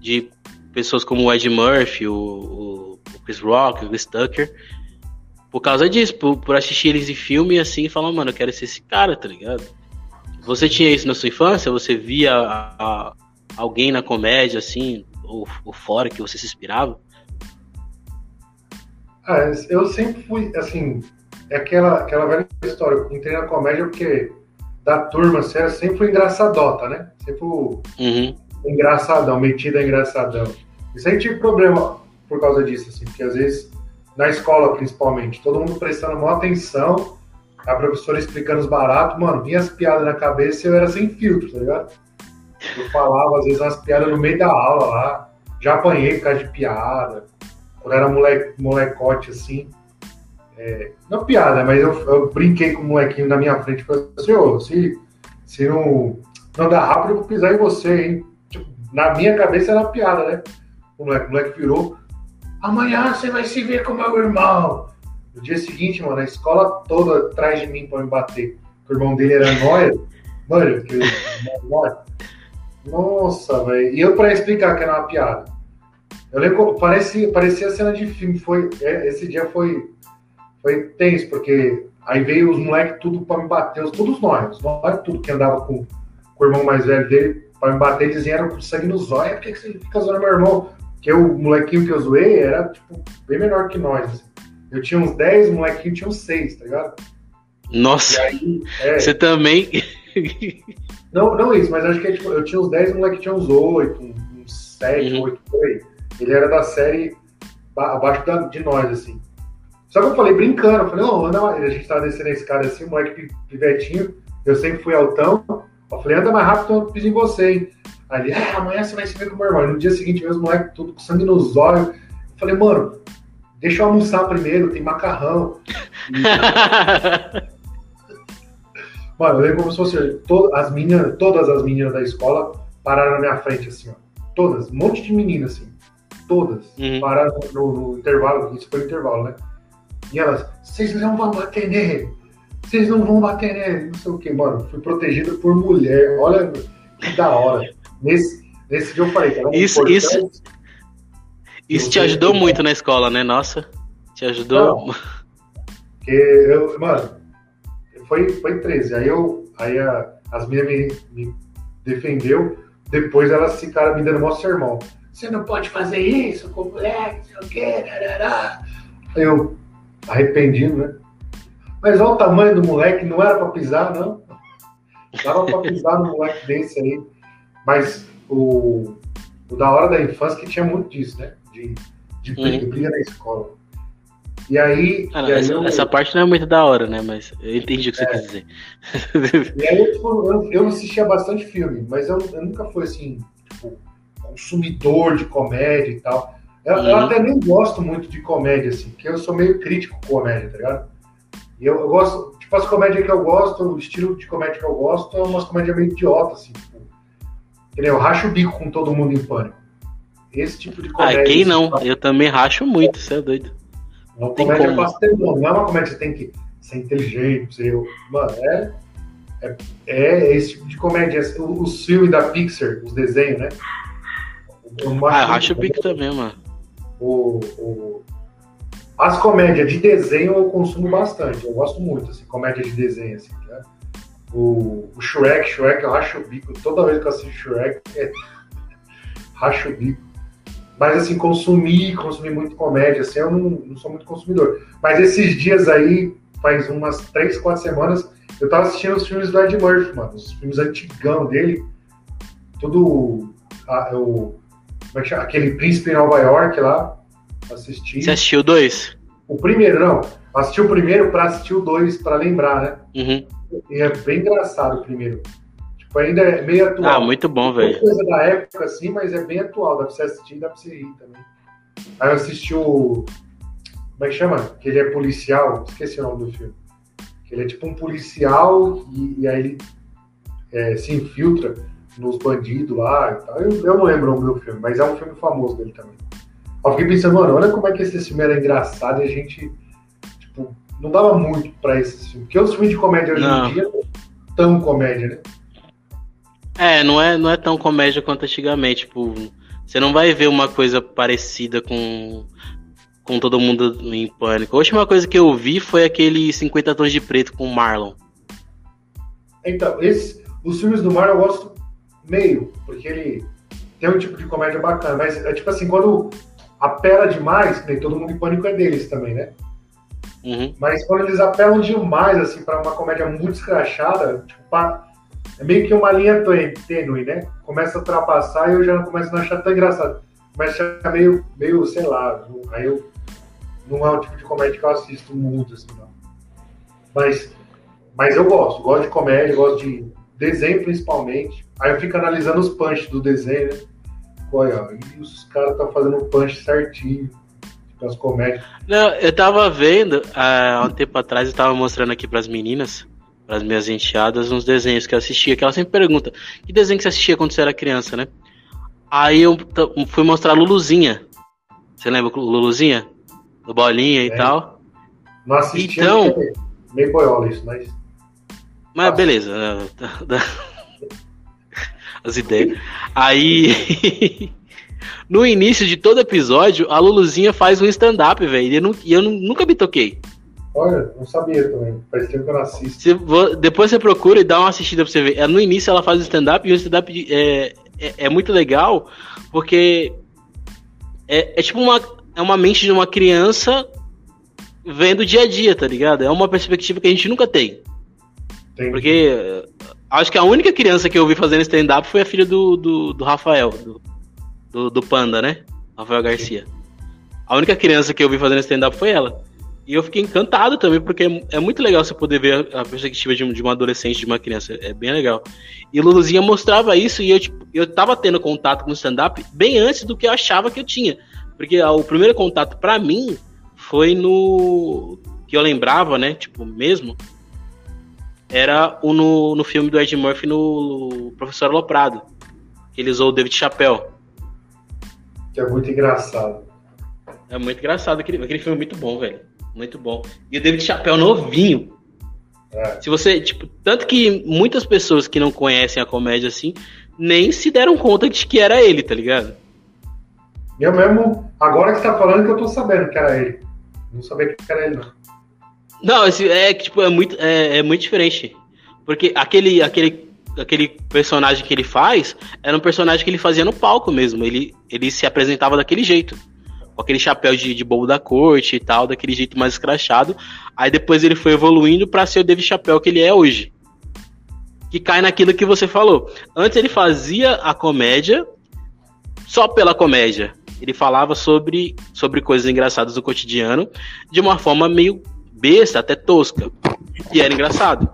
de pessoas como o Ed Murphy, o, o Chris Rock, o Chris Tucker. Por causa disso, por, por assistir eles em filme assim e falar, mano, eu quero ser esse cara, tá ligado? Você tinha isso na sua infância? Você via a, a, alguém na comédia, assim, ou, ou fora, que você se inspirava? Ah, eu sempre fui, assim, é aquela, aquela velha história. Eu entrei na comédia porque da turma assim, sempre fui engraçadota, né? Sempre o uhum. Engraçadão, metida engraçadão. E sempre tive problema por causa disso, assim, porque às vezes, na escola principalmente, todo mundo prestando maior atenção, a professora explicando os baratos, mano, vinha as piadas na cabeça e eu era sem filtro, tá ligado? Eu falava, às vezes, umas piadas no meio da aula lá, já apanhei por causa de piada, quando era moleque, molecote, assim. É, não piada, mas eu, eu, brinquei com o molequinho na minha frente falei assim, ô, se, se não, não dá rápido, eu vou pisar em você, hein? Na minha cabeça era piada, né? O moleque, o moleque virou, amanhã você vai se ver com meu irmão. No dia seguinte, mano, a escola toda atrás de mim pra me bater. O irmão dele era nóia. Mano, que Nossa, velho. E eu pra explicar que era uma piada. Eu lembro, parecia, parecia cena de filme. Foi, é, esse dia foi foi tenso, porque aí veio os moleques tudo para me bater, todos nós, nós tudo que andava com, com o irmão mais velho dele, para me bater, eles vieram com sangue nos olhos, por que, que você fica zoando meu irmão? Porque o molequinho que eu zoei era, tipo, bem menor que nós, assim. Eu tinha uns 10, o molequinho tinha uns 6, tá ligado? Nossa, aí, é, você também... não, não isso, mas acho que tipo, eu tinha uns 10, o moleque tinha uns 8, uns 7, uhum. 8, por aí. Ele era da série abaixo da, de nós, assim. Só que eu falei brincando, eu falei, não, anda A gente tava descendo a escada assim, o moleque pivetinho, eu sempre fui altão. Eu falei, anda mais rápido, eu piso em você, hein? Aí ele, é, amanhã você vai se ver com o meu irmão. E no dia seguinte, meus moleques tudo com sangue nos olhos. Eu falei, mano, deixa eu almoçar primeiro, tem macarrão. mano, eu lembro como se fosse todas as meninas, todas as meninas da escola pararam na minha frente, assim, ó. Todas, um monte de meninas, assim. Todas. Uhum. Pararam no, no intervalo, isso foi o intervalo, né? E elas, vocês não vão bater nele, vocês não vão bater nele, não sei o que, mano. Fui protegido por mulher, olha que da hora. Nesse, nesse dia eu falei, cara, isso, isso, isso te ajudou muito na escola, né? Nossa, te ajudou. Não, porque eu, mano, foi, foi 13. Aí eu, aí a, as meninas me, me defendeu, depois elas ficaram me dando maior sermão. Você não pode fazer isso com mulher, não sei o quê, Eu, arrependido, né? Mas olha o tamanho do moleque, não era para pisar, não. Dava para pisar no moleque desse aí. Mas o, o, da hora da infância que tinha muito disso, né? De, de uhum. briga na escola. E aí. Ah, não, e aí essa, eu, essa, parte não é muito da hora, né? Mas eu entendi o que é. você quer dizer. E aí tipo, eu, eu, assistia bastante filme, mas eu, eu nunca fui assim, tipo, consumidor de comédia e tal. Eu, uhum. eu, até nem gosto muito de comédia, assim, porque eu sou meio crítico com comédia, tá ligado? E eu, eu, gosto, tipo, as comédias que eu gosto, o estilo de comédia que eu gosto é umas comédias meio idiota, assim, tipo. Eu racho o bico com todo mundo em pânico. Esse tipo de comédia. Ah, quem não? Eu também racho muito, você é doido. É uma comédia pastelão, não é uma comédia que você tem que ser inteligente, ser. Mano, é. É, é esse tipo de comédia. Os filmes da Pixar, os desenhos, né? Eu ah, racho o bico também, mano o, o, as comédias de desenho eu consumo bastante, eu gosto muito, assim, comédia de desenho, assim, né? O, o Shrek, Shrek, eu racho o bico, toda vez que eu assisto Shrek, é, racho o bico. Mas, assim, consumir, consumir muito comédia, assim, eu não, não sou muito consumidor. Mas esses dias aí, faz umas três, quatro semanas, eu tava assistindo os filmes do Ed Murphy, mano, os filmes antigão dele, tudo, a, o, é? Aquele Príncipe em Nova York lá. Assisti. Você assistiu dois? O primeiro, não. Assisti o primeiro para assistir o dois, para lembrar, né? Uhum. E é bem engraçado o primeiro. Tipo, ainda é meio atual. Ah, muito bom, velho. coisa da época, assim, mas é bem atual. Dá pra você assistir, dá pra você rir também. Aí eu assisti o. Como é que chama? Que ele é policial. Esqueci o nome do filme. Que ele é tipo um policial e, e aí ele é, se infiltra nos bandidos lá e tal. Eu, eu não lembro o nome do filme, mas é um filme famoso dele também. Eu fiquei pensando, mano, olha como é que esse filme era engraçado e a gente, tipo, não dava muito pra esse filme. Porque os filmes de comédia hoje Não. em dia não tão comédia, né? É, não é, não é tão comédia quanto antigamente. Tipo, você não vai ver uma coisa parecida com, com todo mundo em pânico. A última coisa que eu vi foi aquele 50 tons de preto com o Marlon. Então, esse, os filmes do Marvel eu gosto meio, porque ele tem um tipo de comédia bacana, mas é tipo assim, quando apela demais, nem todo mundo em pânico é deles também, né? Uhum. Mas quando eles apelam demais, assim, pra uma comédia muito escrachada, tipo, pá, é meio que uma linha tê- tênue, né? Começa a ultrapassar e eu já começo a não achar tão engraçado. Começa a achar meio, meio, sei lá, aí eu não é o tipo de comédia que eu assisto muito, assim, não. Mas, mas eu gosto, gosto de comédia, gosto de desenho principalmente. Aí eu fico analisando os punch do desenho, né? Olha, e os caras estão fazendo o punch certinho com as comédias. Não, eu tava vendo, há um tempo atrás, eu tava mostrando aqui pras meninas, pras minhas enteadas, uns desenhos que eu assistia, que ela sempre pergunta, que desenho que você assistia quando você era criança, né? Aí eu fui mostrar Luluzinha. Você lembra o Luluzinha? Do Bolinha e É. tal. Então- Não assisti é meio boiola isso, mas Mas Ah. beleza. As ideias. Aí. No início de todo episódio, a Luluzinha faz um stand-up, velho. E eu, não- eu não- nunca me toquei. olha, não sabia também. Faz tempo que eu não assisto. Se vo- depois você procura e dá uma assistida pra você ver. É, No início ela faz o stand-up e o stand-up é, é, é muito legal porque é, é tipo uma, é uma mente de uma criança vendo o dia a dia, tá ligado? É uma perspectiva que a gente nunca tem. Tem Porque acho que a única criança que eu vi fazendo stand-up foi a filha do, do, do Rafael, do, do, do Panda, né? Rafael Garcia. A única criança que eu vi fazendo stand-up foi ela. E eu fiquei encantado também, porque é, muito legal você poder ver a perspectiva de, de uma adolescente, de uma criança. É bem legal. E Luluzinha mostrava isso e eu, tipo, eu tava tendo contato com o stand-up bem antes do que eu achava que eu tinha. Porque o primeiro contato pra mim foi no. que eu lembrava, né? Tipo, mesmo era o no, no filme do Ed Murphy no Professor Aloprado. Que ele usou o David Chappelle. que é muito engraçado. É muito engraçado, aquele, aquele filme é muito bom, velho. Muito bom. E o David Chappelle novinho. É. Se você, tipo, tanto que muitas pessoas que não conhecem a comédia assim, nem se deram conta de que era ele, tá ligado? Eu mesmo, agora que você tá falando que eu tô sabendo que era ele. Não sabia que era ele, não. Não, esse, é tipo, é muito, é, é muito diferente. Porque aquele, aquele, aquele personagem que ele faz era um personagem que ele fazia no palco mesmo. Ele, ele se apresentava daquele jeito. Com aquele chapéu de, de bobo da corte e tal, daquele jeito mais escrachado. Aí depois ele foi evoluindo pra ser o David Chapéu que ele é hoje. Que cai naquilo que você falou. Antes ele fazia a comédia só pela comédia. Ele falava sobre, sobre coisas engraçadas do cotidiano de uma forma meio besta, até tosca. E era engraçado.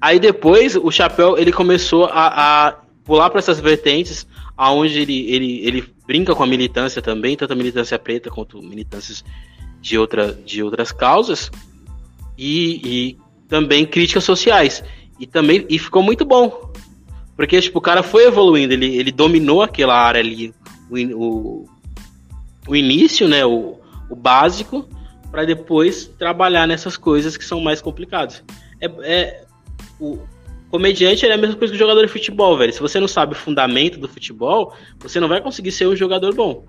Aí depois o Chapéu ele começou a, a pular para essas vertentes, aonde ele, ele, ele brinca com a militância também, tanto a militância preta quanto militâncias de, outra, de outras causas, e, e também críticas sociais. E também e ficou muito bom. Porque tipo, o cara foi evoluindo, ele, ele dominou aquela área ali, o, o, o início, né? O, o básico, para depois trabalhar nessas coisas que são mais complicadas. É, é- o comediante é a mesma coisa que o jogador de futebol, velho. Se você não sabe o fundamento do futebol, você não vai conseguir ser um jogador bom.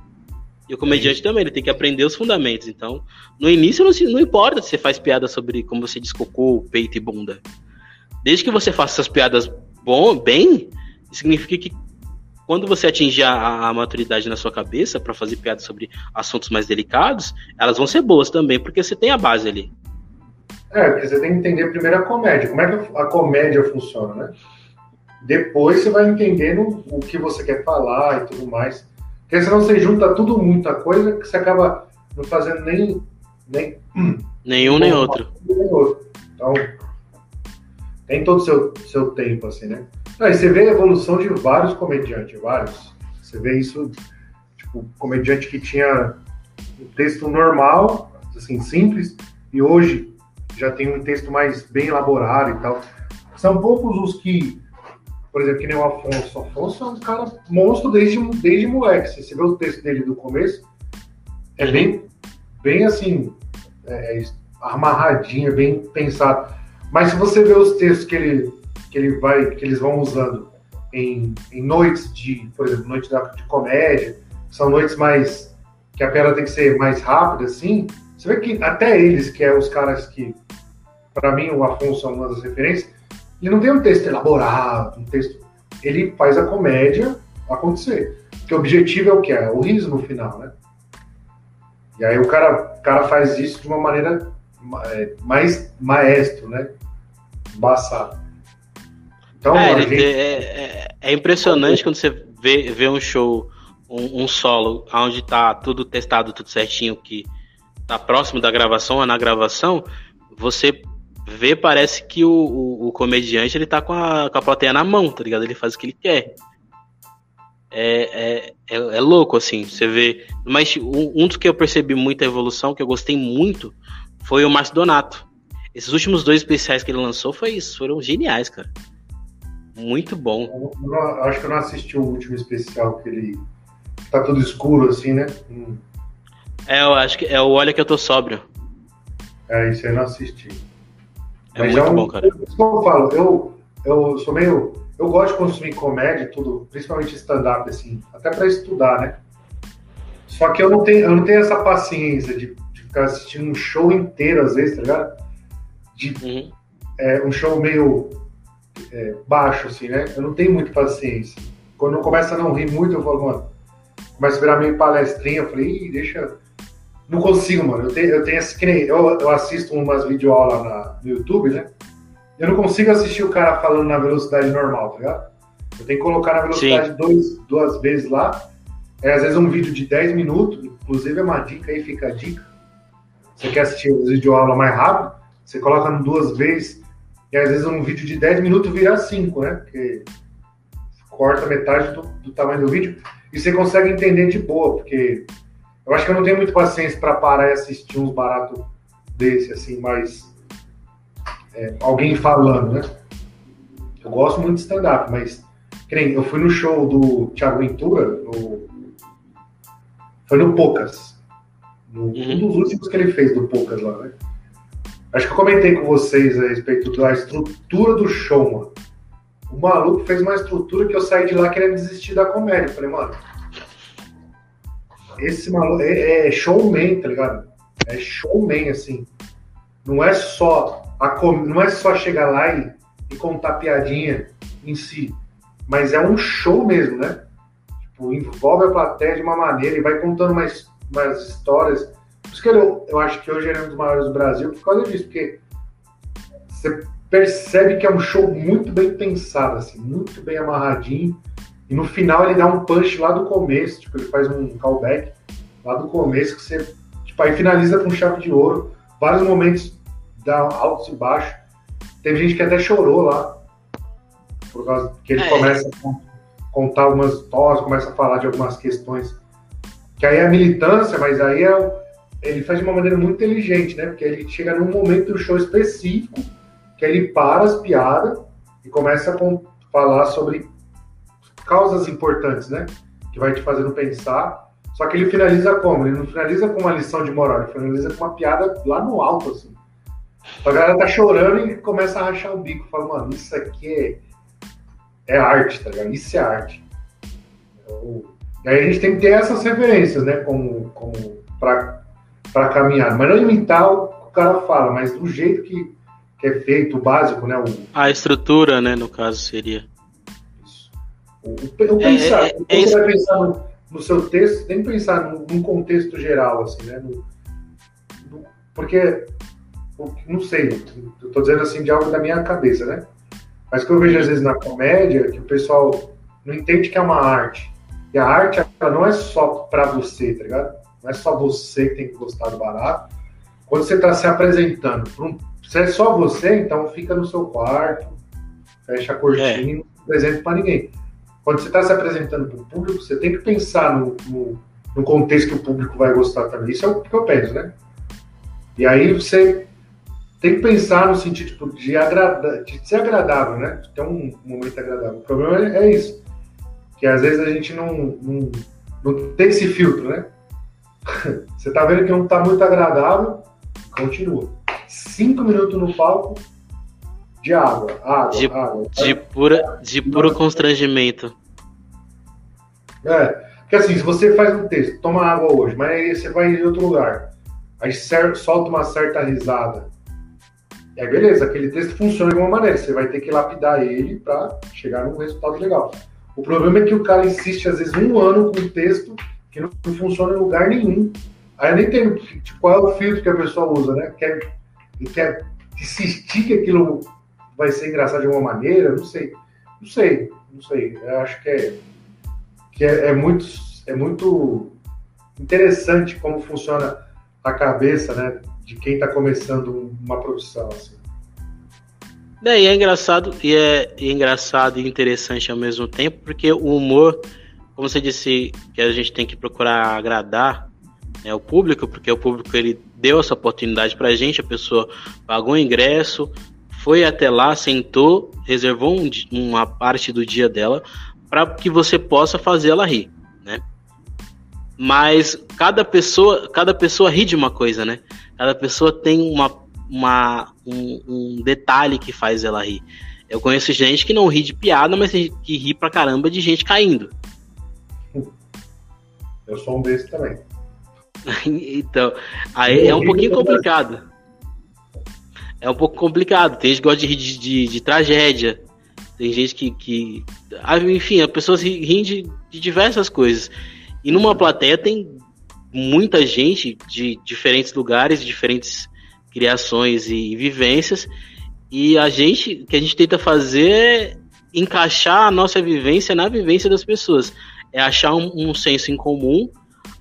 E o comediante também, ele tem que aprender os fundamentos. Então, no início não, se- não importa se você faz piada sobre como você diz cocô, peito e bunda. Desde que você faça essas piadas bom, bem, significa que quando você atingir a, a maturidade na sua cabeça para fazer piadas sobre assuntos mais delicados, elas vão ser boas também, porque você tem a base ali. É, porque você tem que entender primeiro a comédia. Como é que a comédia funciona, né? Depois você vai entendendo o que você quer falar e tudo mais. Porque senão você junta tudo, muita coisa, que você acaba não fazendo nem. nem Nenhum nem outro. nem outro. Então, tem todo o seu, seu tempo, assim, né? Aí você vê a evolução de vários comediantes, vários. Você vê isso, tipo, comediante que tinha um texto normal, assim, simples, e hoje já tem um texto mais bem elaborado e tal. São poucos os que, por exemplo, que nem o Afonso. O Afonso é um cara monstro desde, desde moleque. Se você vê o texto dele do começo, é bem, bem assim, é, amarradinho, bem pensado. Mas se você vê os textos que ele, que ele vai, que eles vão usando em, em noites de, por exemplo, noite de comédia, são noites mais que a piada tem que ser mais rápida, assim. Você vê que até eles, que é os caras que, para mim, o Afonso é uma das referências, ele não tem um texto elaborado, um texto. Ele faz a comédia acontecer. Porque o objetivo é o que? É o riso no final, né? E aí o cara, o cara faz isso de uma maneira é, mais maestro, né? Embaçado. Então, é, gente... é, é, é, impressionante quando você vê, vê um show, um, um, solo, onde tá tudo testado, tudo certinho, que tá próximo da gravação ou na gravação, você vê, parece que o, o, o, comediante ele tá com a, com a plateia na mão, tá ligado? Ele faz o que ele quer. É, é, é, é louco, assim, você vê. Mas um, um, dos que eu percebi muita evolução, que eu gostei muito, foi o Márcio Donato. Esses últimos dois especiais que ele lançou foi isso, foram geniais, cara. Muito bom. Eu, eu acho que eu não assisti o último especial que ele. Tá tudo escuro, assim, né? Hum. É, eu acho que é o Olha que eu tô sóbrio. É, isso aí eu não assisti. É Mas muito é bom, cara. Como eu falo, eu, eu sou meio. Eu gosto de consumir comédia tudo, principalmente stand-up, assim, até para estudar, né? Só que eu não tenho, eu não tenho essa paciência de, de ficar assistindo um show inteiro, às vezes, tá ligado? De, uhum. é, um show meio é, baixo, assim, né? Eu não tenho muita paciência. Quando começa a não rir muito, eu falo, mano, começa a virar meio palestrinha, eu falei, Ih, deixa não consigo, mano. Eu tenho, eu tenho esse que nem. Eu, eu assisto umas videoaulas no YouTube, né? Eu não consigo assistir o cara falando na velocidade normal, tá ligado? Eu tenho que colocar na velocidade dois, duas vezes lá. É, às vezes um vídeo de 10 minutos, inclusive é uma dica aí, fica a dica. Você quer assistir os videoaulas mais rápido, você coloca duas vezes, e às vezes um vídeo de 10 minutos vira 5, né? Porque corta metade do, do tamanho do vídeo. E você consegue entender de boa, porque eu acho que eu não tenho muita paciência para parar e assistir uns baratos desse, assim, mas é, alguém falando, né? Eu gosto muito de stand-up, mas nem, eu fui no show do Thiago Ventura, no, foi no Poucas. No, uhum. Um dos últimos que ele fez do Poucas lá, né? Acho que eu comentei com vocês a respeito da estrutura do show, mano. O maluco fez uma estrutura que eu saí de lá querendo desistir da comédia. Eu falei, mano, esse maluco é, é showman, tá ligado? É showman, assim. Não é só a com... não é só chegar lá e, e contar piadinha em si, mas é um show mesmo, né? Tipo, envolve a plateia de uma maneira e vai contando mais, mais histórias. Por isso que eu, eu acho que hoje ele é um dos maiores do Brasil por causa disso, porque você percebe que é um show muito bem pensado, assim, muito bem amarradinho e no final ele dá um punch lá do começo, tipo, ele faz um callback lá do começo que você, tipo, aí finaliza com chave de ouro. Vários momentos dá altos e baixos. Teve gente que até chorou lá, por causa que ele é. começa a contar algumas histórias, começa a falar de algumas questões. Que aí é a militância, mas aí é, ele faz de uma maneira muito inteligente, né? Porque ele chega num momento do show específico, que ele para as piadas e começa a falar sobre causas importantes, né? Que vai te fazendo pensar. Só que ele finaliza como? Ele não finaliza com uma lição de moral, ele finaliza com uma piada lá no alto, assim. A galera tá chorando e começa a rachar o bico. Fala, mano, isso aqui é, é arte, tá ligado? Isso é arte. Então, e aí a gente tem que ter essas referências, né? Como, como pra, pra caminhar. Mas não imitar o que o cara fala, mas do jeito que, que é feito, o básico, né? O... A estrutura, né, no caso, seria. O, o pensar, é, é, é você vai pensar no, no, seu texto, tem que pensar num, num contexto geral, assim, né? No, no, porque, não sei, eu tô dizendo assim de algo da minha cabeça, né? Mas que eu vejo às vezes na comédia, que o pessoal não entende que é uma arte. E a arte, ela não é só para você, tá ligado? Não é só você que tem que gostar do barato. Quando você está se apresentando, um, se é só você, então fica no seu quarto, fecha a cortina, é. não apresenta para ninguém. Quando você está se apresentando para o público, você tem que pensar no, no, no, contexto que o público vai gostar também. Isso é o que eu penso, né? E aí você tem que pensar no sentido tipo, de, agrada, de ser agradável, né? De ter um momento agradável. O problema é, é isso. Que às vezes a gente não, não, não tem esse filtro, né? Você tá vendo que não tá muito agradável, continua. Cinco minutos no palco, de água, água, de, água. De, pura, de puro constrangimento. É, porque assim, se você faz um texto, toma água hoje, mas aí você vai em outro lugar, aí solta uma certa risada, e aí beleza, aquele texto funciona de uma maneira, você vai ter que lapidar ele para chegar num resultado legal. O problema é que o cara insiste, às vezes, um ano com um texto que não, funciona em lugar nenhum. Aí eu nem entendo tipo, qual é o filtro que a pessoa usa, né? Quer, quer que aquilo vai ser engraçado de alguma maneira, não sei. Não sei, não sei. Eu acho que é, que é, é muito, é muito interessante como funciona a cabeça, né? De quem está começando uma profissão, assim. É, e é engraçado e é engraçado e interessante ao mesmo tempo, porque o humor, como você disse, que a gente tem que procurar agradar né, o público, porque o público ele deu essa oportunidade para a gente, a pessoa pagou o ingresso, foi até lá, sentou, reservou um, uma parte do dia dela para que você possa fazer ela rir, né? Mas cada pessoa, cada pessoa ri de uma coisa, né? Cada pessoa tem uma, uma um, um detalhe que faz ela rir. Eu conheço gente que não ri de piada, mas que ri pra caramba de gente caindo. Eu sou um desses também. então, aí é um pouquinho complicado é um pouco complicado. Tem gente que gosta de de, de, tragédia. Tem gente que. que ah, enfim, as pessoas riem de, de diversas coisas. E numa plateia tem muita gente de diferentes lugares, diferentes criações e vivências. E a gente, o que a gente tenta fazer é encaixar a nossa vivência na vivência das pessoas. É achar um, um senso em comum,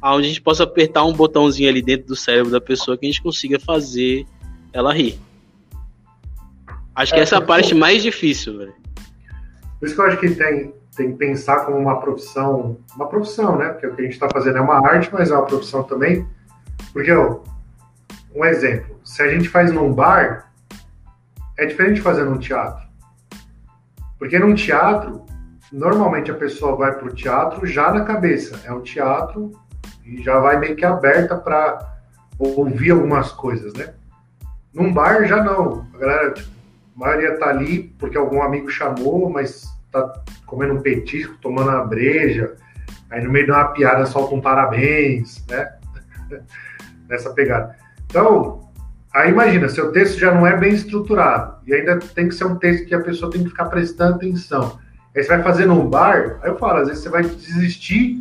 onde a gente possa apertar um botãozinho ali dentro do cérebro da pessoa que a gente consiga fazer ela rir. Acho que é, essa é a parte mais difícil, velho. Por isso que eu acho que tem, tem que pensar como uma profissão, uma profissão, né? Porque o que a gente está fazendo é uma arte, mas é uma profissão também. Porque, ó, um exemplo, se a gente faz num bar, é diferente de fazer num teatro. Porque num teatro, normalmente a pessoa vai pro teatro já na cabeça. É um teatro e já vai meio que aberta para ouvir algumas coisas, né? Num bar já não. A galera, tipo, a maioria tá ali porque algum amigo chamou, mas tá comendo um petisco, tomando uma breja. Aí no meio de uma piada solta um parabéns, né? Nessa pegada. Então, aí imagina, seu texto já não é bem estruturado e ainda tem que ser um texto que a pessoa tem que ficar prestando atenção. Aí você vai fazer num bar, aí eu falo, às vezes você vai desistir,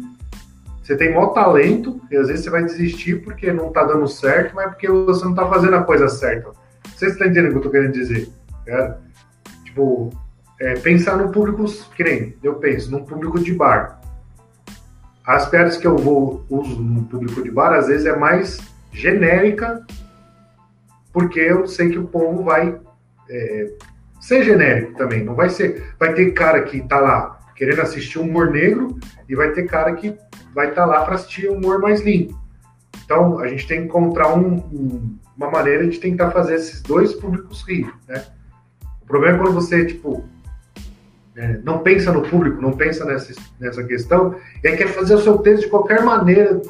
você tem maior talento, e às vezes você vai desistir porque não tá dando certo, mas porque você não tá fazendo a coisa certa. Vocês estão entendendo o que eu tô querendo dizer? Cara? Tipo, é, pensar no público, nem eu penso, num público de bar. As piadas que eu vou uso no público de bar, às vezes é mais genérica, porque eu sei que o povo vai é, ser genérico também. Não vai ser. Vai ter cara que tá lá querendo assistir humor negro e vai ter cara que vai estar tá lá para assistir humor mais limpo. Então a gente tem que encontrar um, um, uma maneira de tentar fazer esses dois públicos rir, né? problema é quando você, tipo, é, não pensa no público, não pensa nessa, nessa questão, e aí quer fazer o seu texto de qualquer maneira,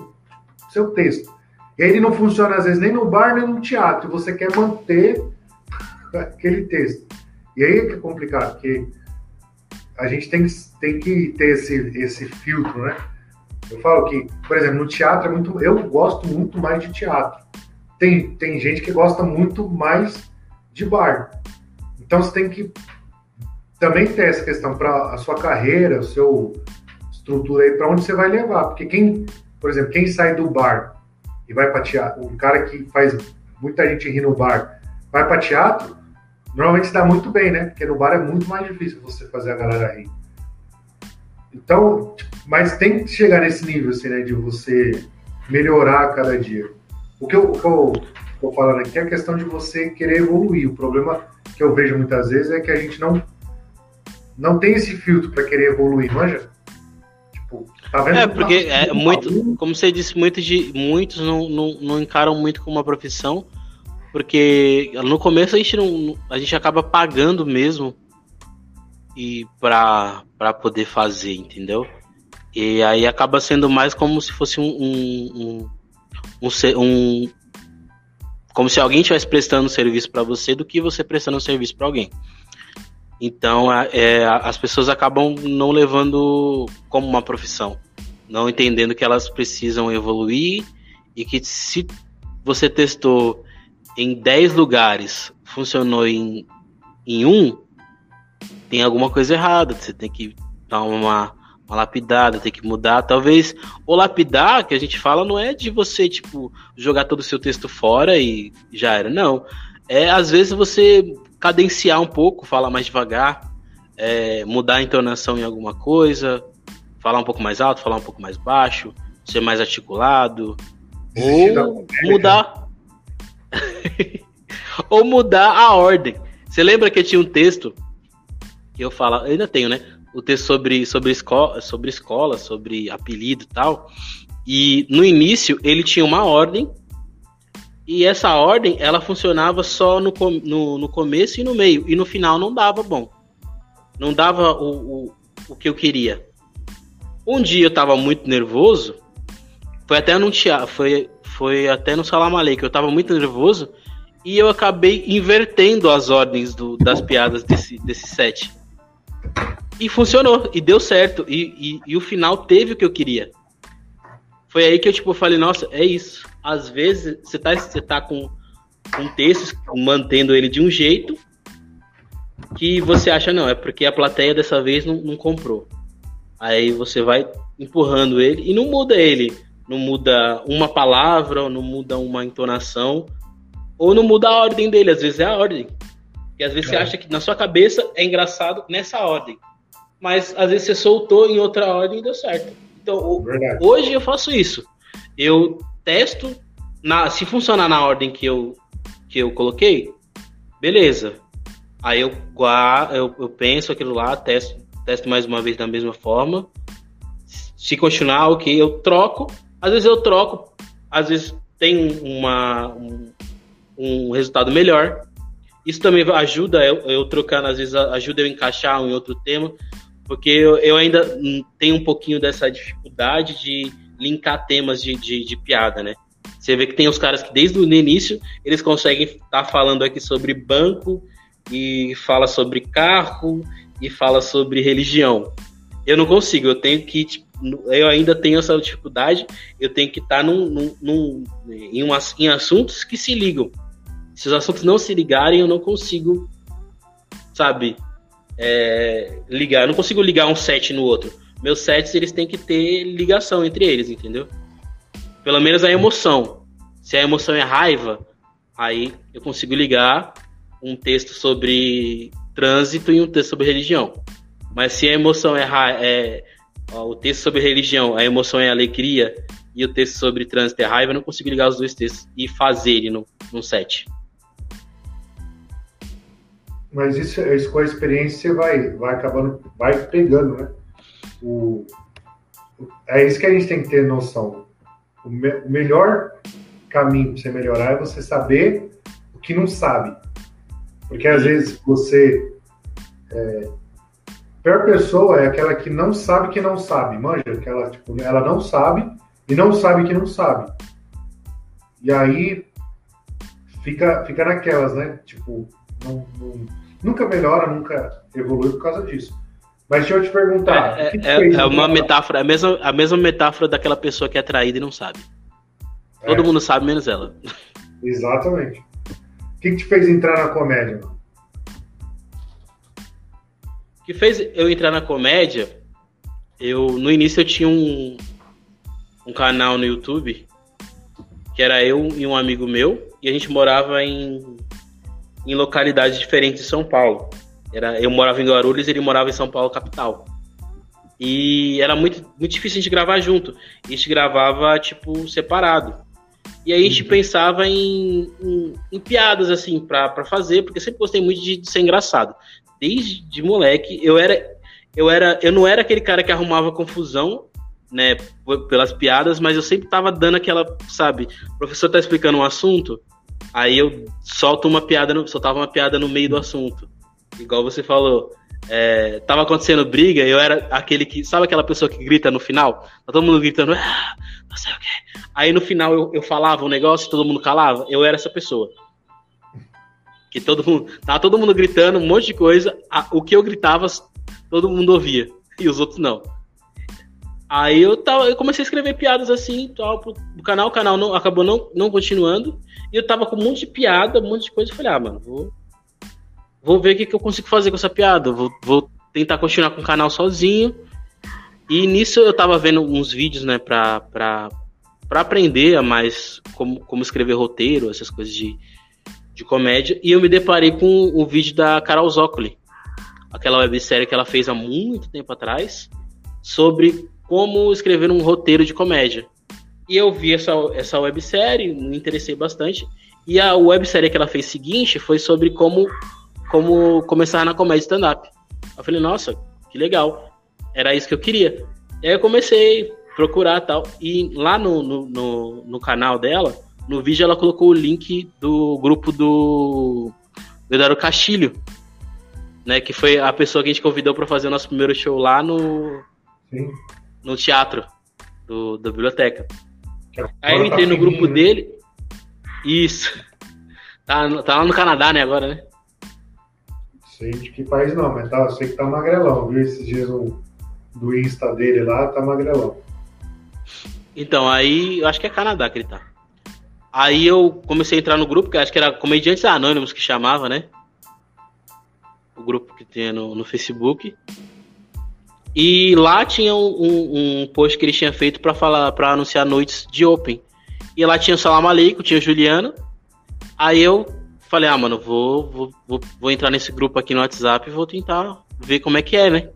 seu texto. E aí ele não funciona, às vezes, nem no bar, nem no teatro, você quer manter aquele texto. E aí é que é complicado, porque a gente tem que, tem que ter esse, esse filtro, né? Eu falo que, por exemplo, no teatro é muito. Eu gosto muito mais de teatro. Tem, tem gente que gosta muito mais de bar. Então você tem que também ter essa questão para a sua carreira, o seu estrutura aí, para onde você vai levar. Porque quem, por exemplo, quem sai do bar e vai para teatro, um cara que faz muita gente rir no bar, vai para teatro, normalmente se dá muito bem, né? Porque no bar é muito mais difícil você fazer a galera rir. Então, mas tem que chegar nesse nível, assim, né? De você melhorar a cada dia. O que eu estou falando aqui é a questão de você querer evoluir. O problema que eu vejo muitas vezes é que a gente não, não tem esse filtro para querer evoluir, manja? Tipo, tá vendo? É, porque é muito, como você disse, muitos, de, muitos não, não, não encaram muito como uma profissão, porque no começo a gente, não, a gente acaba pagando mesmo e para poder fazer, entendeu? E aí acaba sendo mais como se fosse um, um, um, um como se alguém estivesse prestando serviço para você do que você prestando um serviço para alguém. Então é, as pessoas acabam não levando como uma profissão, não entendendo que elas precisam evoluir e que se você testou em 10 lugares, funcionou em, em um, tem alguma coisa errada. Você tem que dar uma, uma lapidada, tem que mudar. Talvez o lapidar que a gente fala não é de você, tipo, jogar todo o seu texto fora e já era. Não. É às vezes você cadenciar um pouco, falar mais devagar, é, mudar a entonação em alguma coisa, falar um pouco mais alto, falar um pouco mais baixo, ser mais articulado. Ou mudar. ou mudar a ordem. Você lembra que tinha um texto que eu falo, eu ainda tenho, né? O texto sobre, sobre, escola, sobre escola, sobre apelido e tal. E no início ele tinha uma ordem, e essa ordem ela funcionava só no, no, no começo e no meio, e no final não dava bom. Não dava o, o, o que eu queria. Um dia eu tava muito nervoso, foi até teatro, foi, foi até no Salamalei que eu tava muito nervoso, e eu acabei invertendo as ordens do, das piadas desse, desse set. E funcionou, e deu certo. E, e, e, o final teve o que eu queria. Foi aí que eu tipo, falei, nossa, é isso. Às vezes você tá, você tá com um texto, mantendo ele de um jeito, que você acha, não, é porque a plateia dessa vez não, não comprou. Aí você vai empurrando ele e não muda ele. Não muda uma palavra, ou não muda uma entonação, ou não muda a ordem dele. Às vezes é a ordem. Porque às vezes é. você acha que na sua cabeça é engraçado nessa ordem. Mas às vezes você soltou em outra ordem e deu certo. Então, Verdade. hoje eu faço isso. Eu testo, na, se funcionar na ordem que eu, que eu coloquei, beleza. Aí eu, eu, eu penso aquilo lá, testo, testo mais uma vez da mesma forma. Se continuar, ok, eu troco. Às vezes eu troco, às vezes tem uma, um, um resultado melhor. Isso também ajuda eu, eu trocando, às vezes ajuda eu encaixar em outro tema, porque eu, eu ainda tenho um pouquinho dessa dificuldade de linkar temas de, de, de, piada, né? Você vê que tem os caras que desde o início eles conseguem estar tá falando aqui sobre banco e fala sobre carro e fala sobre religião. Eu não consigo, eu tenho que tipo, eu ainda tenho essa dificuldade, eu tenho que estar tá num, num, num, em, umas, em assuntos que se ligam. Se os assuntos não se ligarem, eu não consigo, sabe, é, ligar. Eu não consigo ligar um set no outro. Meus sets, eles têm que ter ligação entre eles, entendeu? Pelo menos a emoção. Se a emoção é raiva, aí eu consigo ligar um texto sobre trânsito e um texto sobre religião. Mas se a emoção é, é ó, o texto sobre religião, a emoção é alegria e o texto sobre trânsito é raiva, eu não consigo ligar os dois textos e fazer ele no, no set. Mas isso, isso com a experiência você vai, vai acabando, vai pegando, né? O, é isso que a gente tem que ter noção. O, me, o melhor caminho para você melhorar é você saber o que não sabe. Porque às vezes você. É, a pior pessoa é aquela que não sabe que não sabe, manja? Aquela, tipo, ela não sabe e não sabe que não sabe. E aí fica, fica naquelas, né? Tipo, não, não, nunca melhora, nunca evolui por causa disso. Mas deixa eu te perguntar. É, é, é uma metáfora, a mesma, a mesma metáfora daquela pessoa que é traída e não sabe. Todo é. mundo sabe, menos ela. Exatamente. O que, que te fez entrar na comédia? O que fez eu entrar na comédia? Eu no início eu tinha um, um canal no YouTube que era eu e um amigo meu e a gente morava em em localidades diferentes de São Paulo. Era, eu morava em Guarulhos, ele morava em São Paulo capital. E era muito, muito difícil a gente gravar junto. A gente gravava, tipo, separado. E aí a gente uhum. pensava em, em, em, piadas, assim, pra, fazer, porque sempre gostei muito de, de, ser engraçado. Desde de moleque, eu era. Eu, era, eu não era aquele cara que arrumava confusão, né, pelas piadas, mas eu sempre tava dando aquela, sabe, o professor tá explicando um assunto, aí eu solto uma piada, no, soltava uma piada no meio do assunto. Igual você falou, é, tava acontecendo briga, eu era aquele que. Sabe aquela pessoa que grita no final? Tá todo mundo gritando, ah, não sei o quê. Aí no final eu, eu falava um negócio e todo mundo calava. Eu era essa pessoa. Que todo mundo. Tava todo mundo gritando, um monte de coisa. A, o que eu gritava, todo mundo ouvia. E os outros não. Aí eu, tava, eu comecei a escrever piadas assim tal, pro, pro canal, o canal não, acabou não, não continuando. E eu tava com um monte de piada, um monte de coisa. Eu falei, ah, mano, vou, vou ver o que, que eu consigo fazer com essa piada. Vou, vou tentar continuar com o canal sozinho. E nisso eu tava vendo uns vídeos, né, pra, pra aprender a mais como, como escrever roteiro, essas coisas de, de comédia. E eu me deparei com o vídeo da Carol Zócoli, aquela websérie que ela fez há muito tempo atrás, sobre como escrever um roteiro de comédia. E eu vi essa, essa websérie, me interessei bastante. E a websérie que ela fez seguinte foi sobre como como começar na comédia stand-up. Eu falei, nossa, que legal. Era isso que eu queria. E aí eu comecei a procurar tal. E lá no, no, no, no canal dela, no vídeo ela colocou o link do grupo do, do Eduardo Castilho, né? Que foi a pessoa que a gente convidou para fazer o nosso primeiro show lá no, Sim. no teatro do, da biblioteca. Aí eu entrei no grupo né? dele. Isso. Tá, tá lá no Canadá, né, agora, né? sei de que país não, mas tá, eu sei que tá magrelão, viu? Esses dias o, do Insta dele lá, tá magrelão. Então, aí eu acho que é Canadá que ele tá. Aí eu comecei a entrar no grupo, que acho que era Comediantes Anônimos que chamava, né? O grupo que tinha no, no Facebook. E lá tinha um, um, post que ele tinha feito para falar, para anunciar noites de Open. E lá tinha o Salam tinha o Juliano. Aí eu falei, ah, mano, vou, vou, vou, vou entrar nesse grupo aqui no WhatsApp e vou tentar ver como é que é, né?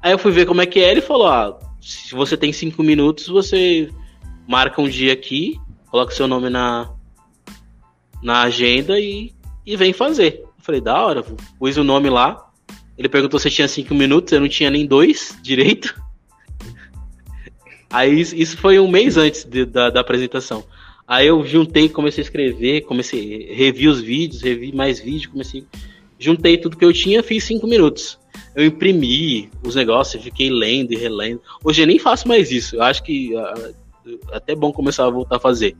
Aí eu fui ver como é que é, ele falou, ah, se você tem cinco minutos, você marca um dia aqui, coloca seu nome na, na agenda e, e vem fazer. Eu falei, da hora, pus o nome lá. Ele perguntou se tinha cinco minutos, eu não tinha nem dois direito. Aí isso foi um mês antes de, da, da apresentação. Aí eu juntei, comecei a escrever, comecei, revi os vídeos, revi mais vídeos, comecei. Juntei tudo que eu tinha, fiz cinco minutos. Eu imprimi os negócios, fiquei lendo e relendo. Hoje eu nem faço mais isso. Eu acho que uh, até bom começar a voltar a fazer.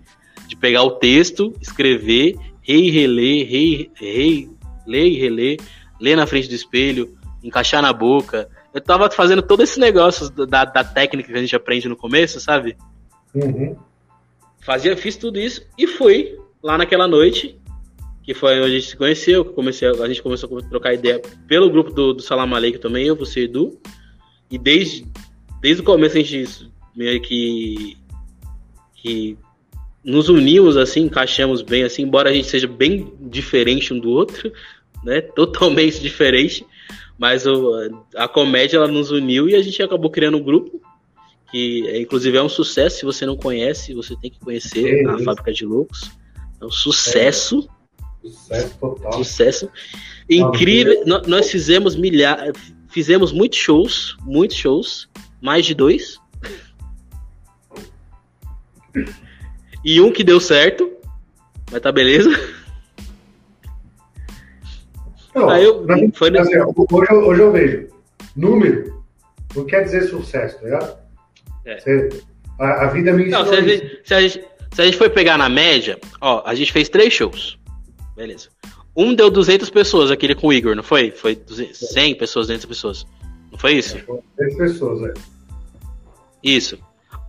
De pegar o texto, escrever, rei reler, rei, rei, ler e reler, ler na frente do espelho, encaixar na boca. Eu tava fazendo todo esse negócio da, da técnica que a gente aprende no começo, sabe? Uhum. Fazia, fiz tudo isso e fui lá naquela noite, que foi onde a gente se conheceu, comecei, a gente começou a trocar ideia pelo grupo do, do Salam Aleikum também, eu, você e Edu. E desde, desde o começo a gente meio que, que nos unimos assim, encaixamos bem assim, embora a gente seja bem diferente um do outro, né? Totalmente diferente. Mas o, a comédia ela nos uniu e a gente acabou criando um grupo que é, inclusive é um sucesso. Se você não conhece, você tem que conhecer é a Fábrica de Loucos. É um sucesso. É. Sucesso total. Sucesso. Incrível. Nós fizemos milhares. Fizemos muitos shows, muitos shows, mais de dois. E um que deu certo, mas tá beleza. Não, Aí eu, foi assim, hoje, hoje eu vejo número não quer dizer sucesso, tá ligado? É. Você, a, a, vida me Não, se a, gente, se, a gente, se a gente for pegar na média, ó, a gente fez três shows. Beleza. Um deu 200 pessoas, aquele com o Igor, não foi? Foi 200, 100 pessoas, 200 pessoas. Não foi isso? 100 pessoas, é. Isso.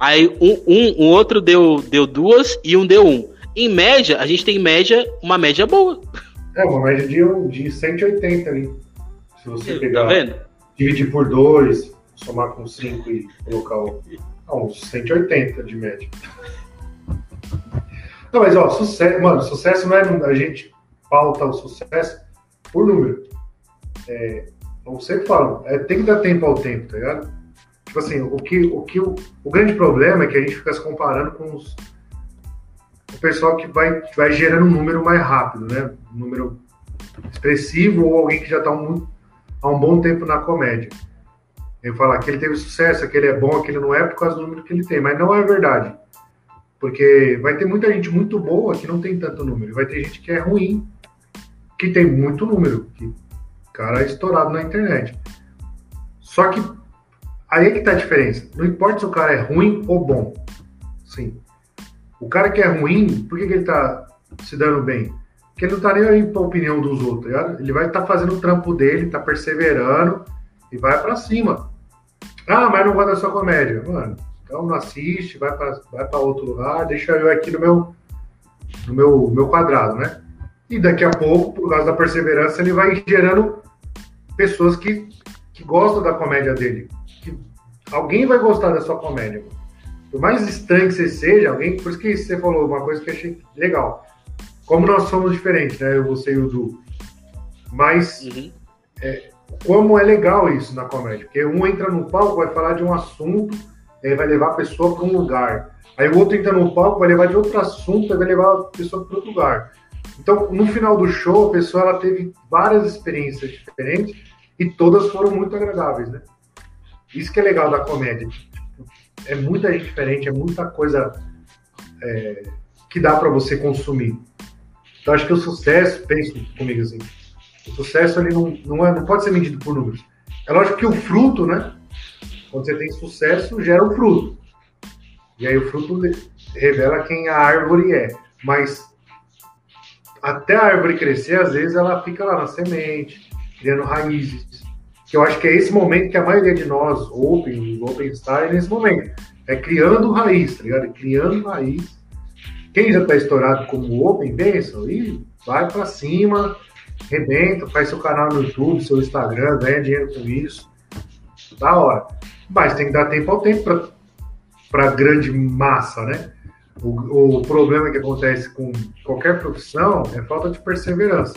Aí um, um, um outro deu, deu duas e um deu um. Em média, a gente tem média, uma média boa. É, uma média de, de 180 ali. Se você tá pegar. Tá vendo? Dividir por dois, somar com 5 e colocar o, não, uns 180 de média. Não, mas ó, sucesso, mano, sucesso não é. A gente pauta o sucesso por número. É, como sempre falo, é, tem que dar tempo ao tempo, tá ligado? Tipo assim, o que o, que o, o grande problema é que a gente fica se comparando com os, o pessoal que vai, que vai gerando um número mais rápido, né? Um número expressivo ou alguém que já está um, há um bom tempo na comédia. Eu falar que ele teve sucesso, que ele é bom, que ele não é por causa do número que ele tem, mas não é verdade. Porque vai ter muita gente muito boa que não tem tanto número, vai ter gente que é ruim, que tem muito número, que cara é estourado na internet. Só que aí é que tá a diferença. Não importa se o cara é ruim ou bom. Sim. O cara que é ruim, por que, que ele tá se dando bem? Porque ele não tá nem aí pra opinião dos outros, tá Ele vai estar tá fazendo o trampo dele, tá perseverando e vai para cima. Ah, mas não gosta da sua comédia. Mano, então não assiste, vai para vai outro lugar, deixa eu aqui no meu, no meu, meu quadrado, né? E daqui a pouco, por causa da perseverança, ele vai gerando pessoas que, que gostam da comédia dele. Alguém vai gostar da sua comédia. Por mais estranho que você seja, alguém. Por isso que você falou uma coisa que eu achei legal. Como nós somos diferentes, né? Eu, você e o Du. Mas uhum. é, como é legal isso na comédia. Porque um entra no palco, vai falar de um assunto, vai levar a pessoa para um lugar. Aí o outro entra no palco, vai levar de outro assunto, vai levar a pessoa para outro lugar. Então, no final do show, a pessoa ela teve várias experiências diferentes e todas foram muito agradáveis, né? Isso que é legal da comédia. É muita gente diferente, é muita coisa é, que dá para você consumir. Então, acho que o sucesso, penso comigo assim, o sucesso ele não, não, é, não pode ser medido por números. É lógico que o fruto, né? Quando você tem sucesso, gera o fruto. E aí o fruto revela quem a árvore é. Mas até a árvore crescer, às vezes ela fica lá na semente, criando raízes. Que eu acho que é esse momento que a maioria de nós, Open, Open está é nesse momento. É criando raiz, tá ligado? Criando raiz. Quem já está estourado como Open, pensa, e vai para cima, rebenta, faz seu canal no YouTube, seu Instagram, ganha dinheiro com isso. Da hora. Mas tem que dar tempo ao tempo para grande massa, né? O, o problema que acontece com qualquer profissão é falta de perseverança.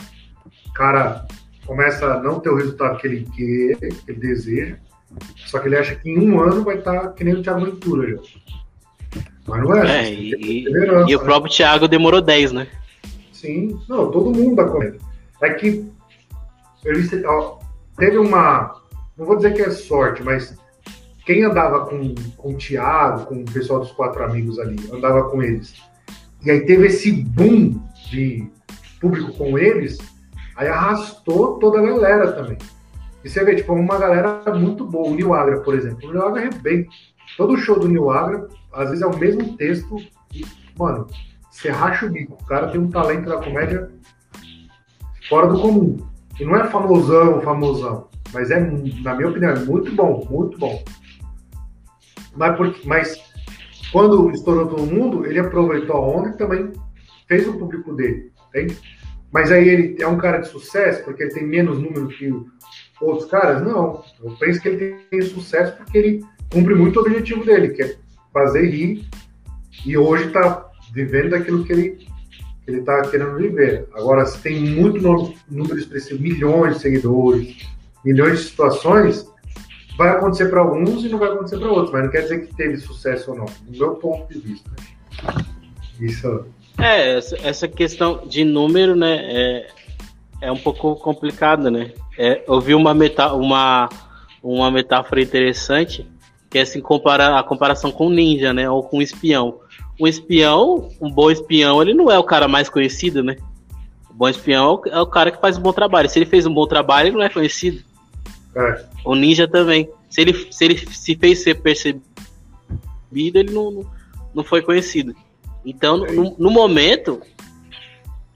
Cara começa a não ter o resultado que ele quer, que ele deseja, só que ele acha que em um ano vai estar tá que nem o Thiago Ventura já. Mas não é. é e, e, o né? próprio Thiago demorou 10, né? Sim, não, todo mundo da comédia. É que ele, ó, teve uma. Não vou dizer que é sorte, mas quem andava com, com o Thiago, com o pessoal dos quatro amigos ali, andava com eles. E aí teve esse boom de público com eles, aí arrastou toda a galera também. E você vê, tipo, uma galera muito boa. O Nil Agra, por exemplo. O Nil Agra é bem. Todo show do Nil Agra, às vezes é o mesmo texto. E, mano, você racha o bico. O cara tem um talento da comédia fora do comum. E não é famosão, famosão. Mas é, na minha opinião, é muito bom, muito bom. Mas, porque, mas quando estourou todo mundo, ele aproveitou a onda e também fez o público dele. Entende? Mas aí ele é um cara de sucesso porque ele tem menos número que outros caras? Não. Eu penso que ele tem sucesso porque ele cumpre muito o objetivo dele, que é fazer rir. E hoje está vivendo daquilo que ele ele está querendo viver. Agora, se tem muito número expressivo, milhões de seguidores, milhões de situações, vai acontecer para alguns e não vai acontecer para outros, mas não quer dizer que teve sucesso ou não, do meu ponto de vista. Isso. É, essa questão de número, né, é, é um pouco complicada, né? É, eu vi uma, meta, uma, uma metáfora interessante, que é assim, comparar, a comparação com ninja, né, ou com espião um espião, um bom espião, ele não é o cara mais conhecido, né? O bom espião é o cara que faz um bom trabalho. Se ele fez um bom trabalho, ele não é conhecido. É. O ninja também. Se ele se, ele se fez ser percebido, ele não, não foi conhecido. Então, é no, no, momento,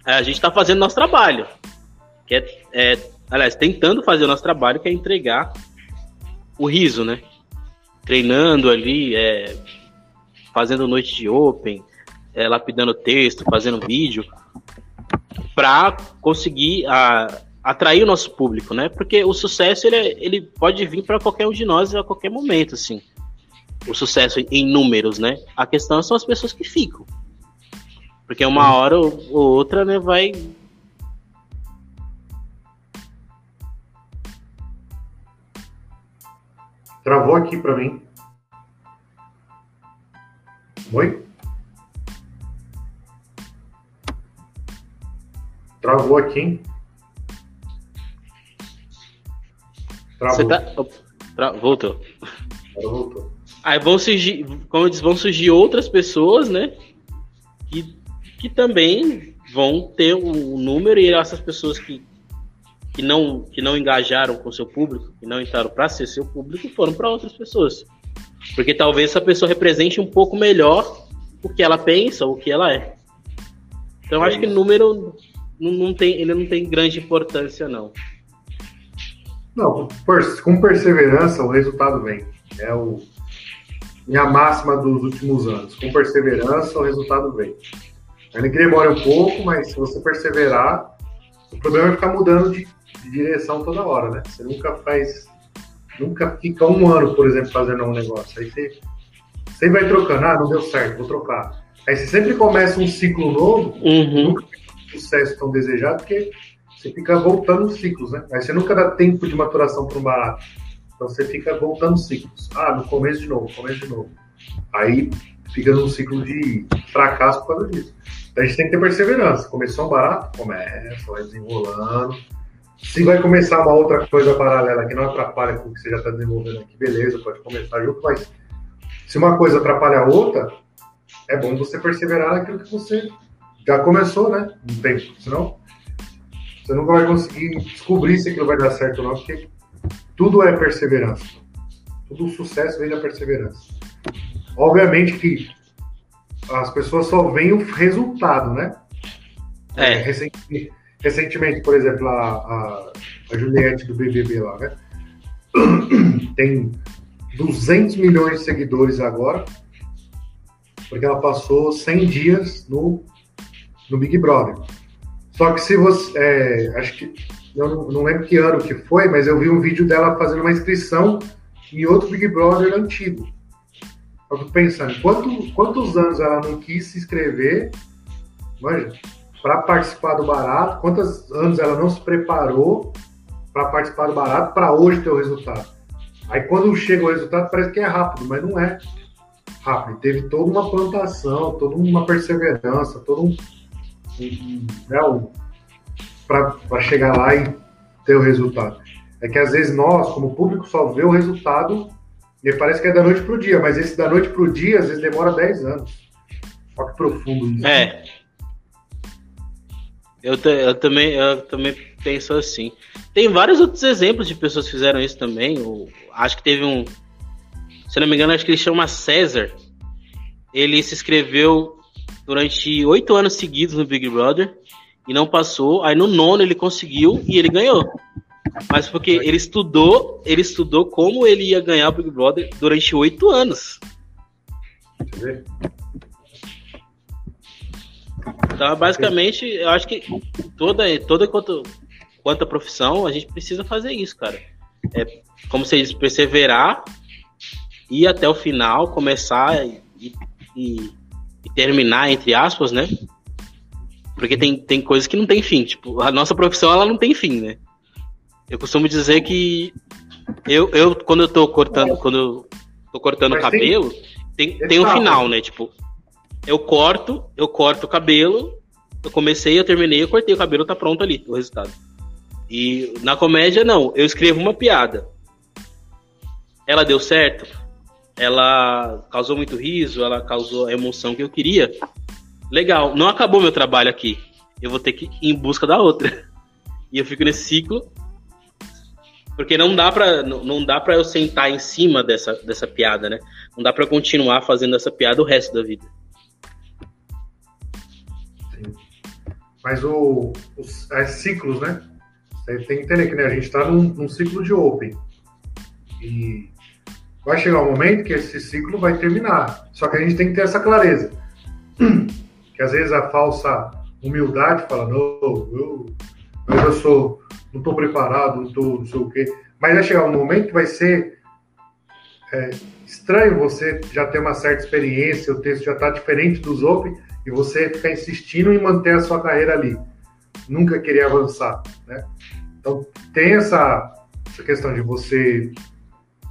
a gente está fazendo nosso trabalho. Que é, é, aliás, tentando fazer o nosso trabalho, que é entregar o riso, né? Treinando ali, é, fazendo noite de open, é, lapidando texto, fazendo vídeo, para conseguir a, atrair o nosso público, né? Porque o sucesso ele, é, ele pode vir para qualquer um de nós a qualquer momento, assim. O sucesso em números, né? A questão são as pessoas que ficam. Porque uma hora ou outra, né, vai Travou aqui para mim. Oi? Travou aqui, hein? Travou. Você tá... Tra... Voltou. voltou. Aí vão surgir, como disse, vão surgir outras pessoas, né? Que, também vão ter um número e essas pessoas que, que, não, que não engajaram com seu público, que não entraram para ser seu público, foram para outras pessoas. Porque talvez essa pessoa represente um pouco melhor o que ela pensa, ou o que ela é. Então, é acho que o número não, não tem, ele não tem grande importância, não. Não, com perseverança o resultado vem. É o minha máxima dos últimos anos. Com perseverança o resultado vem. Que demore um pouco, mas se você perseverar, o problema é ficar mudando de, de direção toda hora, né? Você nunca faz, nunca fica um ano, por exemplo, fazendo um negócio. Aí você, você vai trocando, ah, não deu certo, vou trocar. Aí você sempre começa um ciclo novo, uhum. nunca sucesso tão desejado, porque você fica voltando ciclos, né? Aí você nunca dá tempo de maturação para um barato. Então você fica voltando ciclos. Ah, no começo de novo, começo de novo. Aí fica num ciclo de fracasso por causa disso. A gente tem que ter perseverança. Começou um barato? Começa, vai desenrolando. Se vai começar uma outra coisa paralela que não atrapalha com o que você já está desenvolvendo aqui, beleza, pode começar junto, mas se uma coisa atrapalha a outra, é bom você perseverar naquilo que você já começou, né? Um tempo. Senão, você nunca vai conseguir descobrir se aquilo vai dar certo ou não, porque tudo é perseverança. Todo sucesso vem da perseverança. Obviamente que as pessoas só veem o resultado, né? É. Recentemente, recentemente por exemplo, a, a, a Juliette do BBB lá, né? Tem 200 milhões de seguidores agora, porque ela passou 100 dias no no Big Brother. Só que se você. É, acho que. Eu não, não, lembro que ano que foi, mas eu vi um vídeo dela fazendo uma inscrição em outro Big Brother antigo. Eu fico pensando, quanto, quantos anos ela não quis se inscrever, para participar do barato, quantos anos ela não se preparou para participar do barato para hoje ter o resultado. Aí quando chega o resultado parece que é rápido, mas não é rápido. Teve toda uma plantação, toda uma perseverança, todo um, né, um, para chegar lá e ter o resultado. É que às vezes nós, como público, só vê o resultado e parece que é da noite para o dia, mas esse da noite para o dia às vezes demora 10 anos. Olha que profundo. É. Eu, eu, também, eu também penso assim. Tem vários outros exemplos de pessoas que fizeram isso também. Eu, acho que teve um. Se não me engano, acho que ele chama César. Ele se inscreveu durante oito anos seguidos no Big Brother e não passou. Aí no nono ele conseguiu e ele ganhou. Mas porque ele estudou, ele estudou como ele ia ganhar o Big Brother durante oito anos. Então, basicamente, eu acho que toda, toda quanto, quanto a profissão, a gente precisa fazer isso, cara. É, como você diz, perseverar, ir até o final, começar e, e e terminar, entre aspas, né? Porque tem, tem coisas que não tem fim. Tipo, a nossa profissão, ela não tem fim, né? Eu costumo dizer que eu, eu quando eu tô cortando, quando eu tô cortando o cabelo, tem, tem, tem um final, né? Tipo, eu corto, eu corto o cabelo, eu comecei, eu terminei, eu cortei o cabelo, tá pronto ali, o resultado. E na comédia, não, eu escrevo uma piada. Ela deu certo? ela causou muito riso, ela causou a emoção que eu queria. Legal, não acabou meu trabalho aqui. Eu vou ter que ir em busca da outra. E eu fico nesse ciclo. Porque não dá para não, não dá para eu sentar em cima dessa, dessa piada, né? Não dá para continuar fazendo essa piada o resto da vida. Sim. Mas o, os as ciclos, né? Você tem que entender que né, a gente está num, num ciclo de open. E vai chegar um momento que esse ciclo vai terminar. Só que a gente tem que ter essa clareza. Que às vezes a falsa humildade fala, não, eu, eu sou, não estou preparado, não estou, não sei o quê. Mas vai chegar um momento que vai ser é, estranho você já ter uma certa experiência, o texto já está diferente dos outros, e você ficar insistindo em manter a sua carreira ali. Nunca querer avançar, né? Então, tem essa, essa questão de você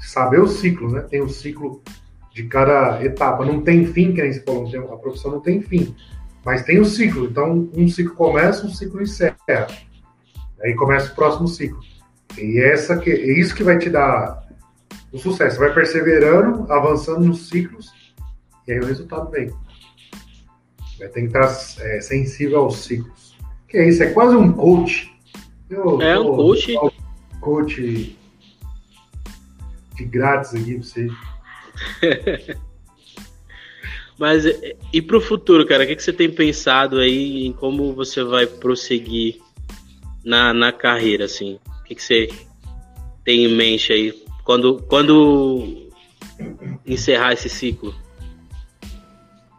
saber o ciclo, né? Tem o ciclo de cada etapa. Não tem fim, que nem você falou, a profissão não tem fim, mas tem o um ciclo. Então, um ciclo começa, um ciclo encerra. Aí começa o próximo ciclo. E essa que, é isso que vai te dar o sucesso. Vai perseverando, avançando nos ciclos, e aí o resultado vem. Vai ter que estar é, sensível aos ciclos. Que é isso? É quase um coach. Eu, é um coach. Coach de grátis aqui pra você. Mas e para o futuro, cara? O que, que você tem pensado aí em como você vai prosseguir na, na carreira, assim? O que, que você tem em mente aí quando, quando encerrar esse ciclo?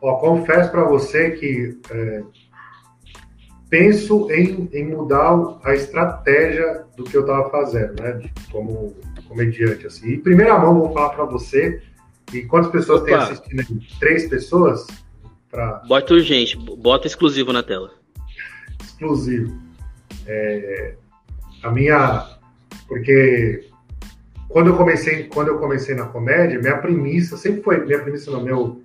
Ó, confesso para você que é, penso em, em mudar a estratégia do que eu estava fazendo, né? Como comediante, assim. Em primeira mão, vou falar para você e quantas pessoas Opa. tem assistindo aqui? Três pessoas? Pra... Bota urgente, bota exclusivo na tela. Exclusivo. É, a minha. Porque quando eu comecei, quando eu comecei na comédia, minha premissa sempre foi, minha premissa no meu.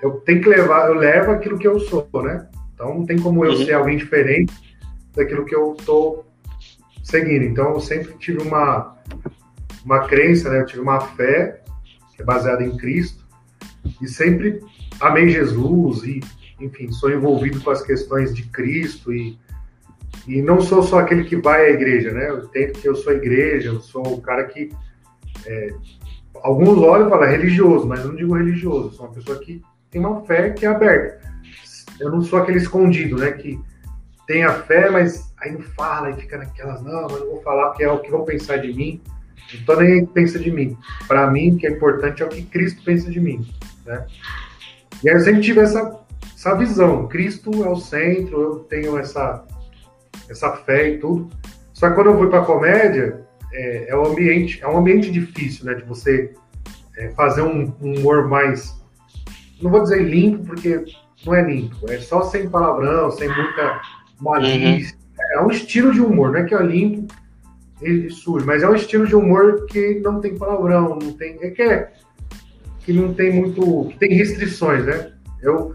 Eu tenho que levar, eu levo aquilo que eu sou, né? Então não tem como eu uhum. ser alguém diferente daquilo que eu tô seguindo. Então eu sempre tive uma, uma crença, né? Eu tive uma fé que é baseada em Cristo e sempre amei Jesus e, enfim, sou envolvido com as questões de Cristo e e não sou só aquele que vai à igreja, né? Eu entendo que eu sou igreja, eu sou o cara que é, alguns olham e falam religioso, mas eu não digo religioso, eu sou uma pessoa que tem uma fé que é aberta. Eu não sou aquele escondido, né? Que tem a fé, mas aí não fala e fica naquelas, não, mas não vou falar porque é o que vão pensar de mim. Então nem pensa de mim. Para mim, o que é importante é o que Cristo pensa de mim, né? E aí eu sempre tive essa, essa visão. Cristo é o centro, eu tenho essa essa fé e tudo. Só que quando eu fui para comédia, é, é, um ambiente, é um ambiente difícil, né? De você é, fazer um, um, humor mais, não vou dizer limpo, porque não é limpo, é só sem palavrão, sem muita malícia. Uhum. É um estilo de humor, não é que é limpo e sujo, mas é um estilo de humor que não tem palavrão, não tem, é que é que não tem muito, que tem restrições, né? Eu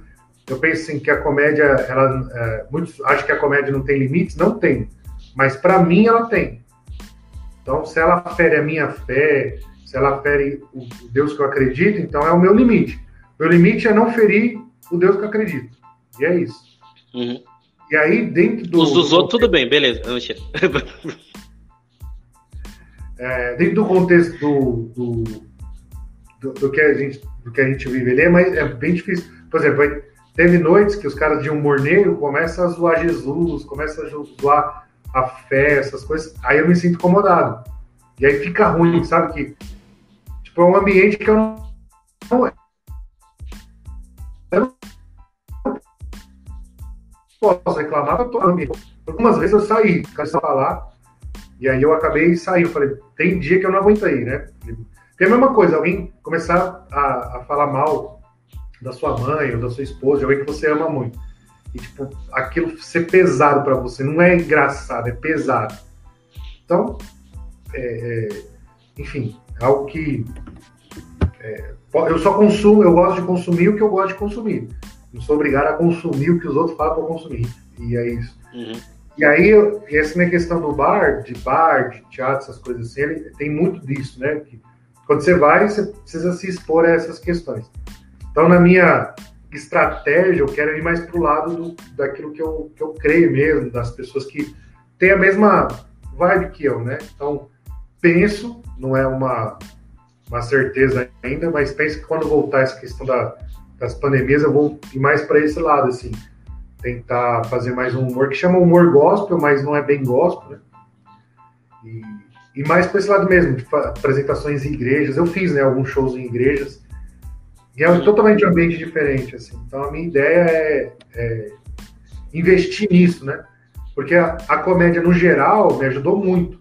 eu penso assim, que a comédia, ela, é, muitos acham que a comédia não tem limites, não tem. Mas para mim ela tem. Então, se ela fere a minha fé, se ela fere o Deus que eu acredito, então é o meu limite. Meu limite é não ferir o Deus que eu acredito. E é isso. Uhum. E aí, dentro do. Os dos do outros, tudo bem, beleza. é, dentro do contexto do, do, do, do, que a gente, do que a gente vive ali, é, mais, é bem difícil. Por exemplo, Teve noites que os caras de humor negro começam a zoar Jesus, começam a zoar a fé, essas coisas. Aí eu me sinto incomodado. E aí fica ruim, sabe? Que tipo, é um ambiente que eu não. Eu não posso reclamar, eu tô Algumas vezes eu saí, quero falar, e aí eu acabei saindo. Falei, tem dia que eu não aguento aí, né? Porque é a mesma coisa, alguém começar a, a falar mal da sua mãe ou da sua esposa, de alguém que você ama muito. E, tipo, aquilo ser pesado para você, não é engraçado, é pesado. Então, é, é, enfim, é algo que é, eu só consumo, eu gosto de consumir o que eu gosto de consumir. Não sou obrigado a consumir o que os outros falam para consumir. E é isso. Uhum. E aí, essa minha questão do bar, de bar, de teatro, essas coisas assim, ele tem muito disso, né? Que quando você vai, você precisa se expor a essas questões. Então, na minha estratégia, eu quero ir mais para o lado do, daquilo que eu, que eu creio mesmo, das pessoas que têm a mesma vibe que eu, né? Então, penso, não é uma, uma certeza ainda, mas penso que quando voltar essa questão da, das pandemias, eu vou ir mais para esse lado, assim. Tentar fazer mais um humor que chama humor gospel, mas não é bem gospel, né? E, e mais para esse lado mesmo, de apresentações em igrejas. Eu fiz, né, alguns shows em igrejas e é totalmente um ambiente diferente, assim. Então a minha ideia é, é investir nisso, né? Porque a, a, comédia, no geral, me ajudou muito,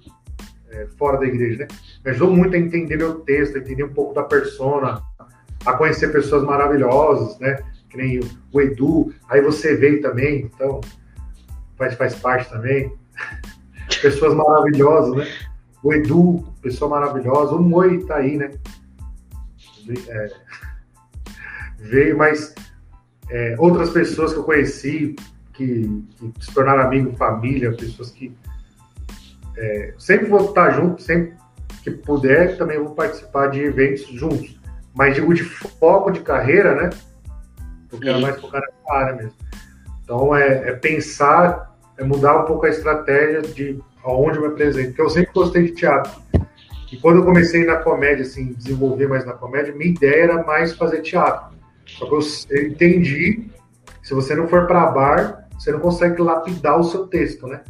é, fora da igreja, né? Me ajudou muito a entender meu texto, a entender um pouco da persona, a conhecer pessoas maravilhosas, né? Que nem o Edu, aí você veio também, então faz, faz parte também. pessoas maravilhosas, né? O Edu, pessoa maravilhosa, o Moi tá aí, né? é, veio, mas é, outras pessoas que eu conheci, que, que, se tornaram amigo, família, pessoas que é, sempre vou estar junto, sempre que puder, também vou participar de eventos juntos. Mas digo de foco de carreira, né? Porque era mais focar nessa área mesmo. Então é, é, pensar, é mudar um pouco a estratégia de aonde eu me apresento. Porque eu sempre gostei de teatro. E quando eu comecei na comédia, assim, desenvolver mais na comédia, minha ideia era mais fazer teatro. Só que eu entendi, se você não for para bar, você não consegue lapidar o seu texto, né?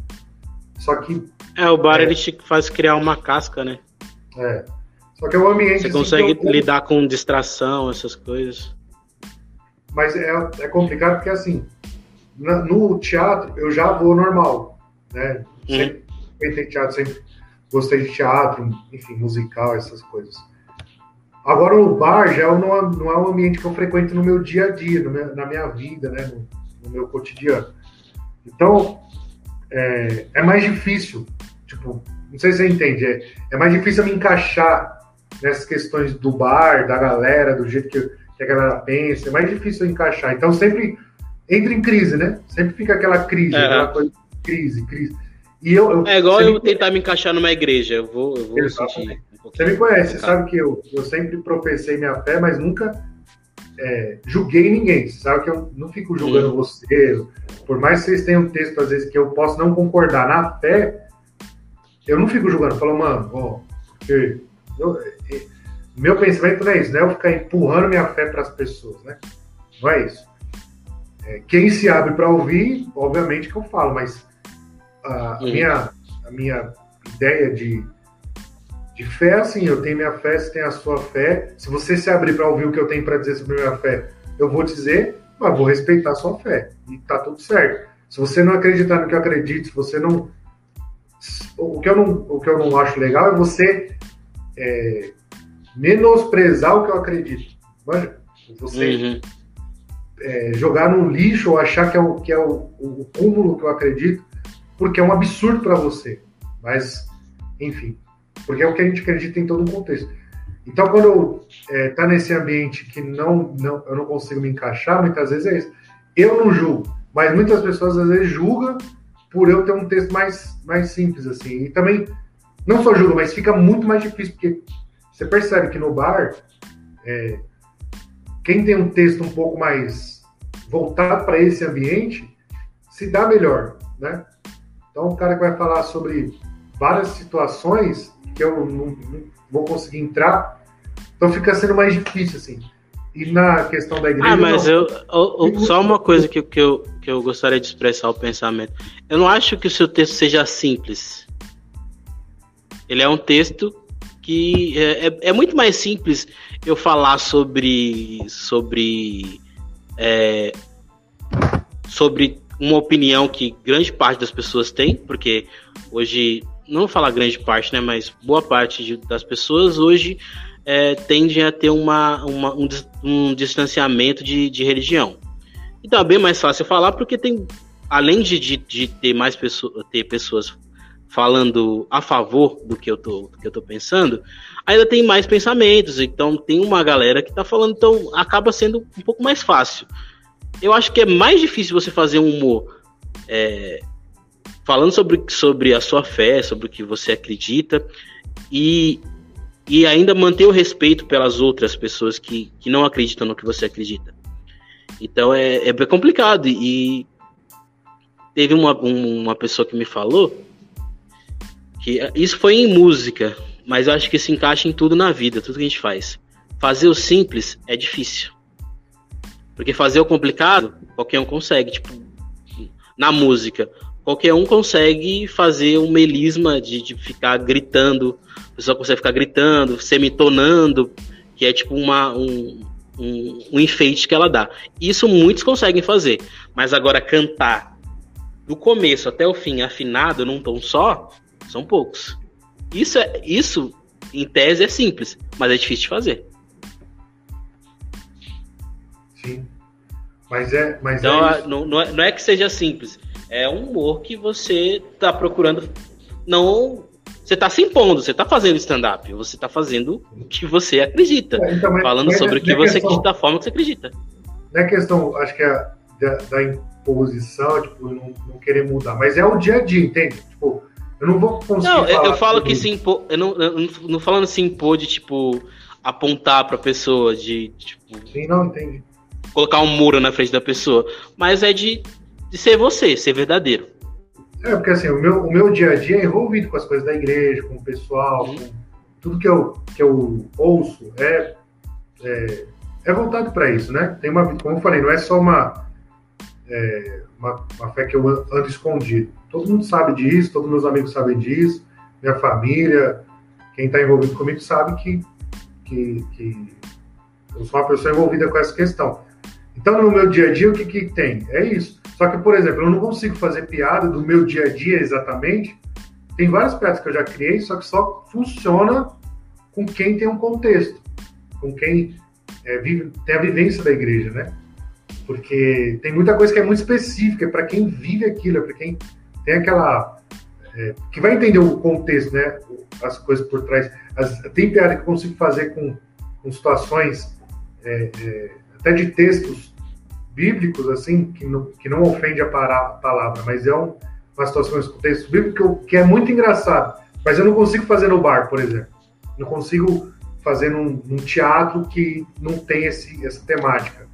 Só que. É, o bar é, ele te faz criar uma casca, né? É. Só que é um ambiente. Você assim, consegue eu... lidar com distração, essas coisas. Mas é, é complicado porque, assim, na, no teatro eu já vou normal, né? Uhum. Sempre uhum. teatro, sempre gostei de teatro, enfim, musical, essas coisas. Agora o bar já não é, não é um ambiente que eu frequento no meu dia a dia, meu, na minha vida, né? No, no meu cotidiano. Então, é, é, mais difícil, tipo, não sei se você entende, é, é mais difícil me encaixar nessas questões do bar, da galera, do jeito que, que a galera pensa, é mais difícil encaixar. Então sempre entra em crise, né? Sempre fica aquela crise, é. aquela coisa, crise, crise. E eu, eu é igual eu tentar me encaixar numa igreja, eu vou, eu vou sentir. Um você me conhece, você sabe que eu, eu sempre professei minha fé, mas nunca é, julguei ninguém. Você sabe que eu não fico julgando você. Por mais que vocês tenham um texto, às vezes, que eu posso não concordar na fé, eu não fico julgando. Falo, mano, ó, eu, meu pensamento não é isso, não é eu ficar empurrando minha fé para as pessoas, né? Não é isso. É, quem se abre para ouvir, obviamente que eu falo, mas a, a minha, a minha ideia de, de fé, assim, eu tenho minha fé, você tem a sua fé. Se você se abrir para ouvir o que eu tenho para dizer sobre minha fé, eu vou dizer, mas vou respeitar a sua fé. E tá tudo certo. Se você não acreditar no que eu acredito, se você não. O que eu não, o que eu não acho legal é você é, menosprezar o que eu acredito. Manja? Você uhum. é, jogar no lixo ou achar que é o, que é o, o cúmulo que eu acredito, porque é um absurdo para você. Mas, enfim porque é o que a gente acredita em todo o contexto. Então, quando é, tá nesse ambiente que não, não, eu não consigo me encaixar, muitas vezes é isso. Eu não julgo, mas muitas pessoas às vezes julgam por eu ter um texto mais, mais simples, assim. E também, não só julga, mas fica muito mais difícil, porque você percebe que no bar, é, quem tem um texto um pouco mais voltado para esse ambiente, se dá melhor, né? Então, o cara que vai falar sobre várias situações, que eu não, não vou conseguir entrar. Então fica sendo mais difícil, assim. E na questão da igreja. Ah, mas eu, eu, eu, só uma coisa que, que, eu, que eu gostaria de expressar o pensamento. Eu não acho que o seu texto seja simples. Ele é um texto que é, é, é muito mais simples eu falar sobre sobre é, sobre uma opinião que grande parte das pessoas tem, porque hoje não falar grande parte, né, mas boa parte de, das pessoas hoje é, tendem a ter uma, uma um, um, distanciamento de, de religião. Então é bem mais fácil falar porque tem, além de, de, de ter mais pessoas, ter pessoas falando a favor do que eu tô, que eu tô pensando, ainda tem mais pensamentos. Então tem uma galera que tá falando, então acaba sendo um pouco mais fácil. Eu acho que é mais difícil você fazer um humor é, falando sobre, sobre a sua fé, sobre o que você acredita e, e ainda manter o respeito pelas outras pessoas que, que não acreditam no que você acredita. Então é, é complicado. E teve uma, uma pessoa que me falou que isso foi em música, mas eu acho que se encaixa em tudo na vida, tudo que a gente faz. Fazer o simples é difícil. Porque fazer o complicado, qualquer um consegue. Tipo, na música, qualquer um consegue fazer um melisma de, de ficar gritando, a pessoa consegue ficar gritando, semitonando, que é tipo uma, um, um, um enfeite que ela dá. Isso muitos conseguem fazer, mas agora cantar do começo até o fim afinado num tom só, são poucos. Isso, é, isso em tese é simples, mas é difícil de fazer. Sim. Mas é. Mas então, é não, não, é, não é que seja simples é um humor que você está procurando não você tá se impondo, você tá fazendo stand-up, você tá fazendo o que você acredita. É, então, falando sobre o que você questão, acredita, da forma que você acredita. Não é questão, acho que é da, da imposição, tipo, não, não, querer mudar, mas é o dia a dia, entende? Tipo, eu não vou conseguir. Não, eu, eu falo que se impor. Eu não, eu não, não falando se impor de, tipo, apontar pra pessoa, de, tipo. Sim, não, entendi. Colocar um muro na frente da pessoa. Mas é de, de ser você, ser verdadeiro. É, porque assim, o meu, o meu dia a dia é envolvido com as coisas da igreja, com o pessoal, com tudo que eu, que eu ouço é, é, é voltado para isso, né? Tem uma, como eu falei, não é só uma, é, uma, uma, fé que eu ando escondido. Todo mundo sabe disso, todos meus amigos sabem disso, minha família, quem está envolvido comigo sabe que, que, que eu sou uma pessoa envolvida com essa questão. Então, no meu dia a dia, o que, que tem? É isso. Só que, por exemplo, eu não consigo fazer piada do meu dia a dia exatamente. Tem várias piadas que eu já criei, só que só funciona com quem tem um contexto, com quem é, vive, tem a vivência da igreja, né? Porque tem muita coisa que é muito específica, é para quem vive aquilo, é para quem tem aquela. É, que vai entender o contexto, né? As coisas por trás. As, tem piada que eu consigo fazer com, com situações, é, é até de textos bíblicos, assim, que não, que não ofende a palavra, mas é um, uma situação, um texto bíblico que é muito engraçado, mas eu não consigo fazer no bar, por exemplo. Não consigo fazer num, num teatro que não tem esse, essa temática.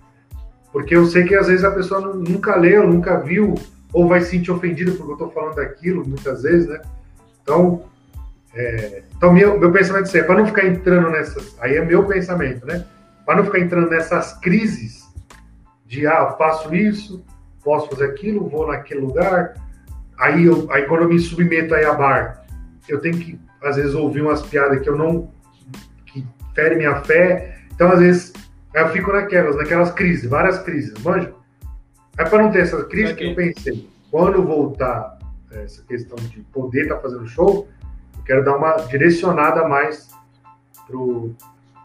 Porque eu sei que às vezes a pessoa nunca leu, nunca viu, ou vai se sentir ofendida porque eu estou falando daquilo, muitas vezes, né? Então, é, então meu, meu pensamento é para não ficar entrando nessas. Aí é meu pensamento, né? Para não ficar entrando nessas crises de ah, faço isso, posso fazer aquilo, vou naquele lugar. Aí, eu, aí quando eu me submeto aí a bar, eu tenho que, às vezes, ouvir umas piadas que eu não. que ferem minha fé. Então, às vezes, eu fico naquelas, naquelas crises, várias crises, manja? É para não ter essa crise que eu pensei, quando voltar essa questão de poder estar tá fazendo show, eu quero dar uma direcionada mais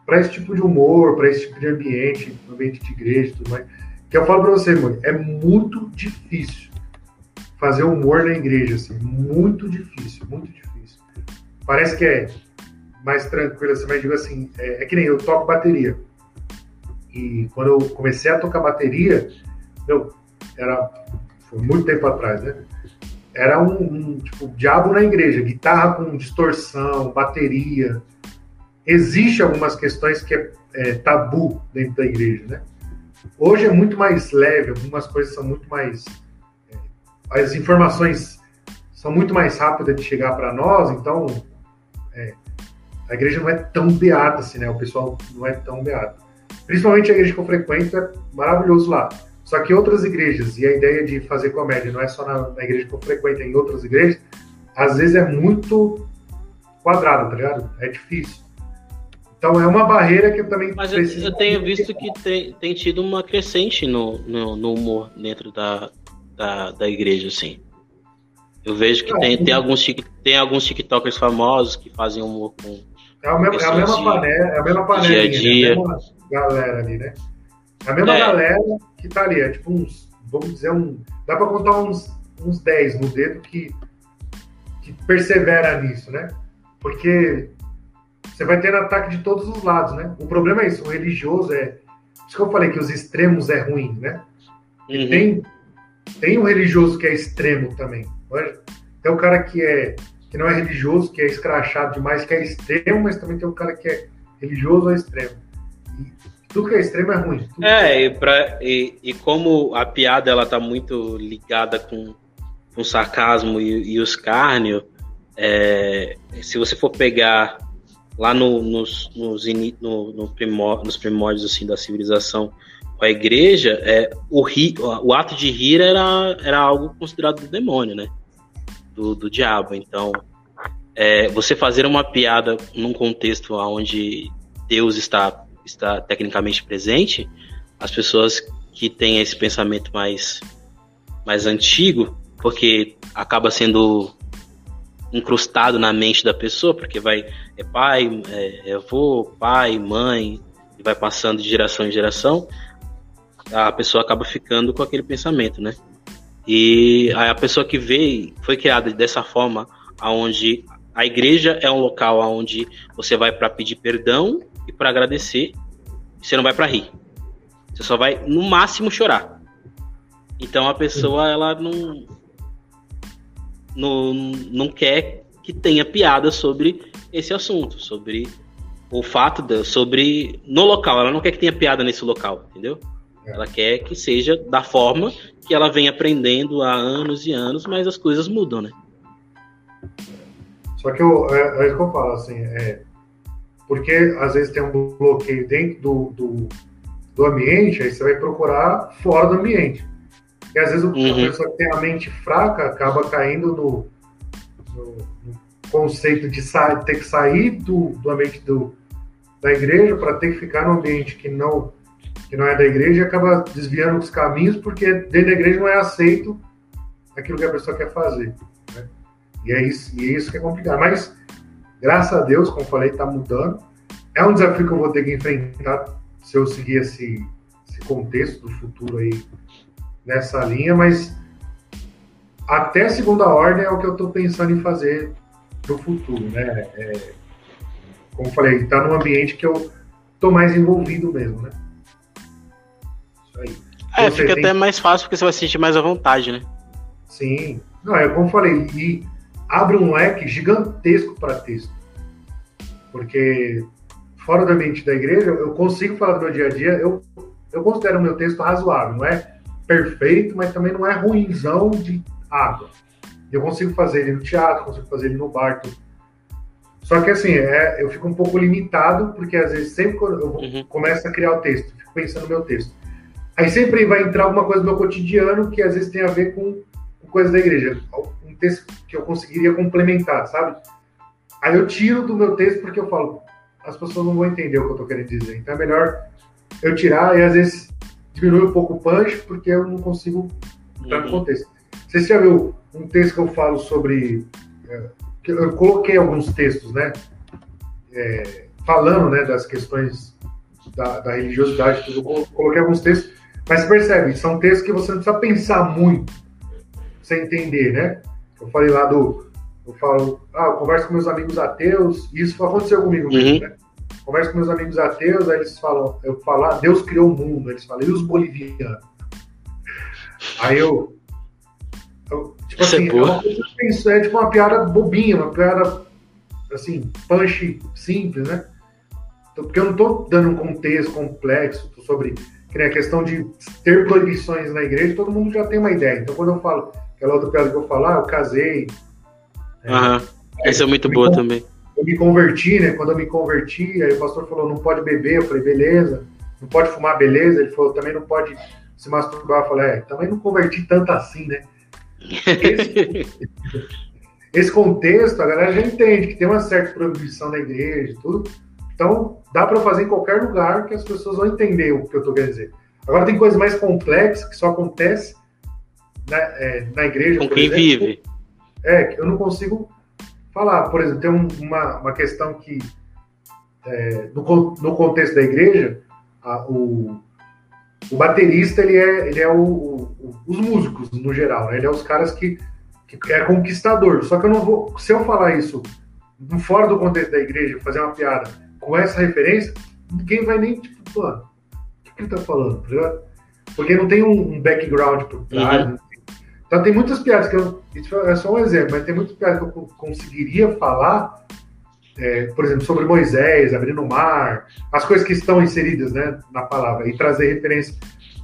para esse tipo de humor, para esse tipo de ambiente, ambiente de igreja e tudo mais que eu falo para você, mano, é muito difícil fazer humor na igreja, assim, muito difícil, muito difícil. Parece que é mais tranquilo, assim, mas digo assim, é, é que nem eu toco bateria. E quando eu comecei a tocar bateria, meu, era, foi muito tempo atrás, né? Era um, um tipo, diabo na igreja, guitarra com distorção, bateria. Existe algumas questões que é, é tabu dentro da igreja, né? Hoje é muito mais leve, algumas coisas são muito mais. É, as informações são muito mais rápidas de chegar para nós, então é, a igreja não é tão beata assim, né? O pessoal não é tão beato. Principalmente a igreja que eu frequento é maravilhoso lá. Só que outras igrejas, e a ideia de fazer comédia não é só na, na igreja que eu frequento, é em outras igrejas, às vezes é muito quadrado, tá ligado? É difícil. Então é uma barreira que eu também Mas eu, eu tenho visto que tem, tem tido uma crescente no, no, no humor dentro da, da, da, igreja, assim. Eu vejo que tem, tem, alguns, tem alguns TikTokers famosos que fazem humor com. É, o mesmo, é a mesma panela, é a mesma panela. Dia a dia. Né? É a mesma galera ali, né? É a mesma é. galera que tá ali, é tipo uns, vamos dizer, um. Dá pra contar uns, uns 10 no dedo que, que persevera nisso, né? Porque você vai ter ataque de todos os lados, né? O problema é isso, o religioso é. Por isso que eu falei que os extremos é ruim, né? Uhum. Tem, tem um religioso que é extremo também. Tem o cara que é que não é religioso, que é escrachado demais, que é extremo, mas também tem o cara que é religioso ou extremo. E tudo que é extremo é ruim. É, e, pra, e, e, como a piada ela tá muito ligada com, com o sarcasmo e, e o escárnio, é, se você for pegar lá no, nos, nos, no, no primor, nos primórdios assim, da civilização com a igreja, é, o, ri, o ato de rir era, era algo considerado do demônio, né? Do, do diabo. Então, é, você fazer uma piada num contexto onde Deus está, está tecnicamente presente, as pessoas que têm esse pensamento mais, mais antigo, porque acaba sendo incrustado na mente da pessoa, porque vai é pai, é, é avô, pai, mãe, e vai passando de geração em geração, a pessoa acaba ficando com aquele pensamento, né? E a pessoa que vê foi criada dessa forma, aonde A igreja é um local onde você vai para pedir perdão e para agradecer. Você não vai para rir. Você só vai no máximo chorar. Então a pessoa ela não não, não quer que tenha piada sobre esse assunto, sobre o fato de, sobre no local. Ela não quer que tenha piada nesse local, entendeu? É. Ela quer que seja da forma que ela vem aprendendo há anos e anos, mas as coisas mudam, né? Só que eu, é, é isso que eu falo, assim, é, porque às vezes tem um bloqueio dentro do, do, do ambiente, aí você vai procurar fora do ambiente. E às vezes uhum. a pessoa que tem a mente fraca acaba caindo no, no, no conceito de ter que sair do, do ambiente do, da igreja para ter que ficar no ambiente que não que não é da igreja e acaba desviando os caminhos porque dentro da igreja não é aceito aquilo que a pessoa quer fazer. Né? E, é isso, e é isso que é complicado. Mas, graças a Deus, como falei, está mudando. É um desafio que eu vou ter que enfrentar se eu seguir esse, esse contexto do futuro aí nessa linha, mas até segunda ordem é o que eu estou pensando em fazer para o futuro, né? É, como falei, está num ambiente que eu estou mais envolvido mesmo, né? Isso aí. É, fica tem... até mais fácil porque você vai se sentir mais à vontade, né? Sim. Não, é como falei, e abre um leque gigantesco para texto. Porque fora do ambiente da igreja, eu consigo falar do meu dia a dia, eu, eu considero o meu texto razoável, não é perfeito, mas também não é ruimzão de água. Eu consigo fazer ele no teatro, consigo fazer ele no bar. Tudo. Só que assim, é, eu fico um pouco limitado, porque às vezes sempre quando eu uhum. começo a criar o texto, fico pensando no meu texto. Aí sempre vai entrar alguma coisa do meu cotidiano que às vezes tem a ver com, com coisas da igreja. Um texto que eu conseguiria complementar, sabe? Aí eu tiro do meu texto porque eu falo, as pessoas não vão entender o que eu tô querendo dizer. Então é melhor eu tirar e às vezes diminui um pouco o punch porque eu não consigo entrar no uhum. contexto. Você já viu um texto que eu falo sobre. É, eu coloquei alguns textos, né? É, falando né, das questões da, da religiosidade, eu coloquei alguns textos, mas percebe, são textos que você não precisa pensar muito sem entender, né? Eu falei lá do. Eu falo, ah, eu converso com meus amigos ateus, e isso aconteceu comigo mesmo, uhum. né? Converso com meus amigos ateus, aí eles falam, eu falo, ah, Deus criou o mundo, eles falam, e os bolivianos? Aí eu, eu tipo assim, é, uma coisa é tipo uma piada bobinha, uma piada, assim, punch simples, né? Porque eu não estou dando um contexto complexo sobre que a questão de ter proibições na igreja, todo mundo já tem uma ideia. Então, quando eu falo, aquela outra piada que eu falar, eu casei. Aham, uhum. essa é muito boa também eu me converti, né? Quando eu me converti, aí o pastor falou, não pode beber, eu falei, beleza. Não pode fumar, beleza. Ele falou, também não pode se masturbar. Eu falei, é, também não converti tanto assim, né? Esse, esse contexto, a galera já entende que tem uma certa proibição na igreja e tudo. Então, dá para fazer em qualquer lugar que as pessoas vão entender o que eu tô querendo dizer. Agora, tem coisas mais complexas que só acontece na, é, na igreja. Com quem exemplo, vive. É, que eu não consigo falar. Por exemplo, tem um, uma, uma questão que, é, no, no contexto da igreja, a, o, o baterista ele é, ele é o, o, os músicos no geral, né? ele é os caras que, que é conquistador. Só que eu não vou, se eu falar isso fora do contexto da igreja, fazer uma piada com essa referência, ninguém vai nem tipo, mano, o que, ele tá falando? Tá Porque não tem um, um background por trás, uhum. Então tem muitas piadas que eu. É só um exemplo, mas tem muitas piadas que eu conseguiria falar, é, por exemplo, sobre Moisés, abrindo o mar, as coisas que estão inseridas né, na palavra, e trazer referência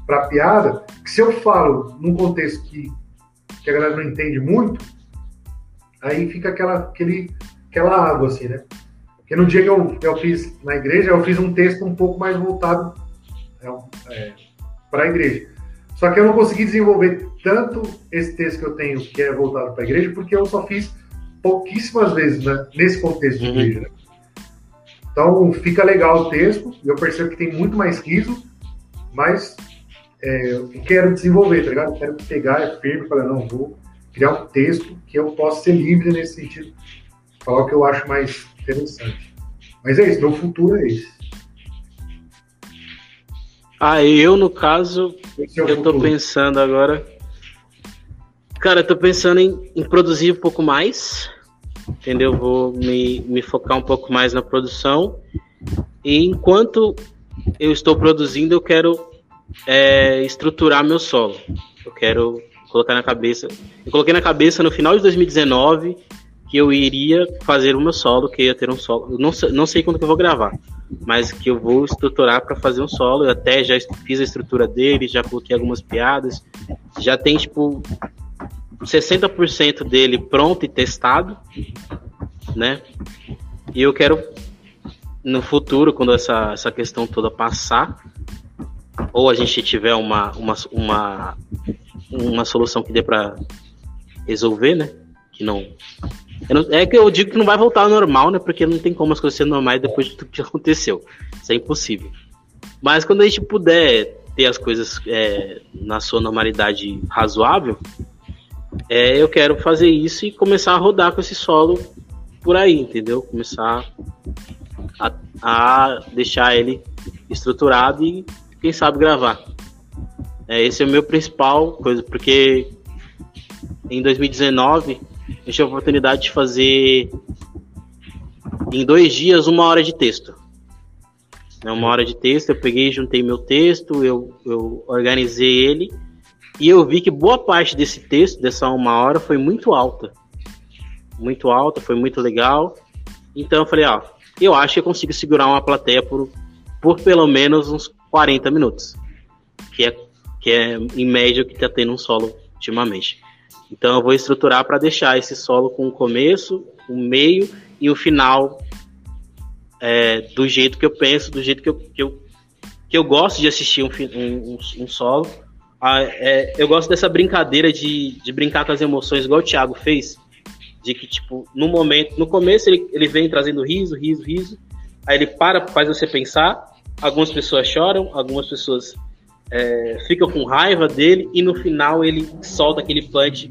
para a piada, que se eu falo num contexto que, que a galera não entende muito, aí fica aquela, aquele, aquela água, assim, né? Porque no dia que eu, que eu fiz na igreja, eu fiz um texto um pouco mais voltado é, é, para a igreja. Só que eu não consegui desenvolver tanto esse texto que eu tenho, que é voltado para a igreja, porque eu só fiz pouquíssimas vezes né, nesse contexto de uhum. igreja. Né? Então fica legal o texto, eu percebo que tem muito mais riso, mas é, eu quero desenvolver, tá ligado? Eu quero pegar é firme falar, não, vou criar um texto que eu possa ser livre nesse sentido, falar o que eu acho mais interessante. Mas é isso, meu futuro é esse. Ah, eu, no caso, eu tô pensando agora. Cara, eu tô pensando em, em, produzir um pouco mais. entendeu? Vou me, me focar um pouco mais na produção. E enquanto eu estou produzindo, eu quero é, estruturar meu solo. Eu quero colocar na cabeça. Eu coloquei na cabeça no final de 2019 que eu iria fazer o meu solo, que ia ter um solo. Não, não sei quando que eu vou gravar, mas que eu vou estruturar para fazer um solo. Eu até já fiz a estrutura dele, já coloquei algumas piadas. Já tem, tipo, 60% dele pronto e testado, né? E eu quero, no futuro, quando essa, essa questão toda passar, ou a gente tiver uma, uma, uma, uma solução que dê para resolver, né? Que não, É que eu digo que não vai voltar ao normal, né? Porque não tem como as coisas serem normais depois de tudo que aconteceu. Isso é impossível. Mas quando a gente puder ter as coisas é, na sua normalidade razoável, é, eu quero fazer isso e começar a rodar com esse solo por aí, entendeu? Começar a, a deixar ele estruturado e, quem sabe, gravar. É, esse é o meu principal coisa, porque em 2019 eu tive a oportunidade de fazer em dois dias uma hora de texto. É uma hora de texto, eu peguei, juntei meu texto, eu, eu organizei ele e eu vi que boa parte desse texto, dessa uma hora, foi muito alta. Muito alta, foi muito legal. Então eu falei, ó, eu acho que eu consigo segurar uma plateia por, por pelo menos uns 40 minutos. Que é, que é em média o que tá tendo um solo ultimamente. Então eu vou estruturar para deixar esse solo com o começo, o meio e o final é, do jeito que eu penso, do jeito que eu, que eu, que eu gosto de assistir um, um, um solo ah, é, eu gosto dessa brincadeira de, de brincar com as emoções, igual o Thiago fez. De que, tipo, no momento, no começo ele, ele vem trazendo riso, riso, riso. Aí ele para, faz você pensar. Algumas pessoas choram, algumas pessoas é, ficam com raiva dele. E no final ele solta aquele punch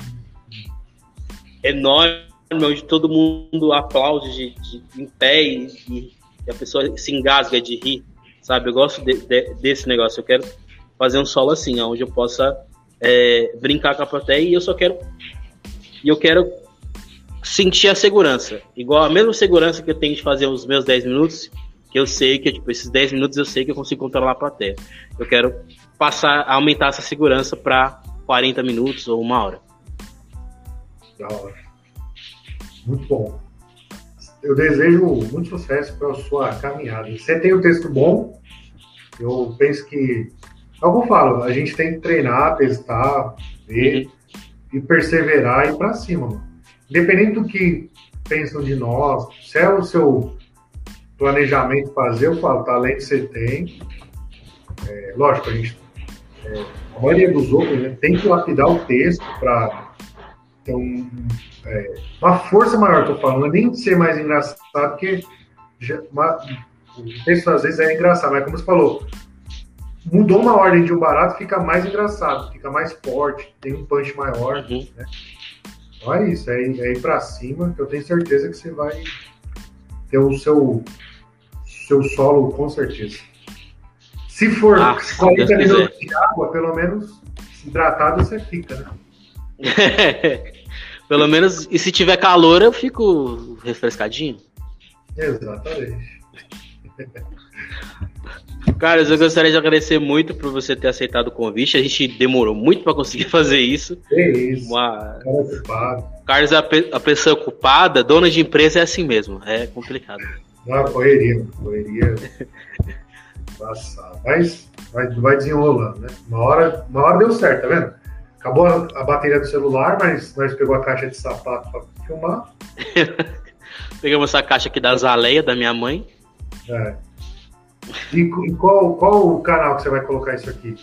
enorme, onde todo mundo aplaude de, de em pé e, e, a pessoa se engasga de rir. Sabe? Eu gosto de, de, desse negócio. Eu quero fazer um solo assim, onde eu possa é, brincar com a plateia e eu só quero. E eu quero sentir a segurança. Igual a mesma segurança que eu tenho de fazer os meus 10 minutos, que eu sei que, tipo, esses 10 minutos eu sei que eu consigo controlar a plateia. Eu quero passar, aumentar essa segurança para 40 minutos ou uma hora. Da hora. Muito bom. Eu desejo muito sucesso para a sua caminhada. Você tem o um texto bom. Eu penso que é o que eu falo, a gente tem que treinar, testar, ver e perseverar e ir pra cima, mano. Independente do que pensam de nós, se é o seu planejamento fazer, eu falo, talento você tem. É, lógico, a gente. É, a maioria dos outros né, tem que lapidar o texto para ter um, é, uma força maior, tô falando, é nem ser mais engraçado, porque já, uma, o texto às vezes é engraçado, mas como você falou, mudou uma ordem de um barato, fica mais engraçado, fica mais forte, tem um punch maior. Uhum. Né? Então é isso, é, é ir pra cima, que eu tenho certeza que você vai ter o seu, seu solo com certeza. Se for ah, 40 minutos de água, pelo menos hidratado você fica, né? pelo menos, e se tiver calor, eu fico refrescadinho. Exatamente. Carlos, eu gostaria de agradecer muito por você ter aceitado o convite. A gente demorou muito para conseguir fazer isso. É isso. Uma... Carlos, a, pe a pessoa ocupada, dona de empresa é assim mesmo. É complicado. Não, correria, correria. Passar. Mas vai, vai desenrolando, né? Uma hora, uma hora deu certo, tá vendo? Acabou a, a bateria do celular, mas nós pegou a caixa de sapato para filmar. Pegamos essa caixa aqui da Zaleia, da minha mãe. É. E, qual, qual o canal que você vai colocar isso aqui?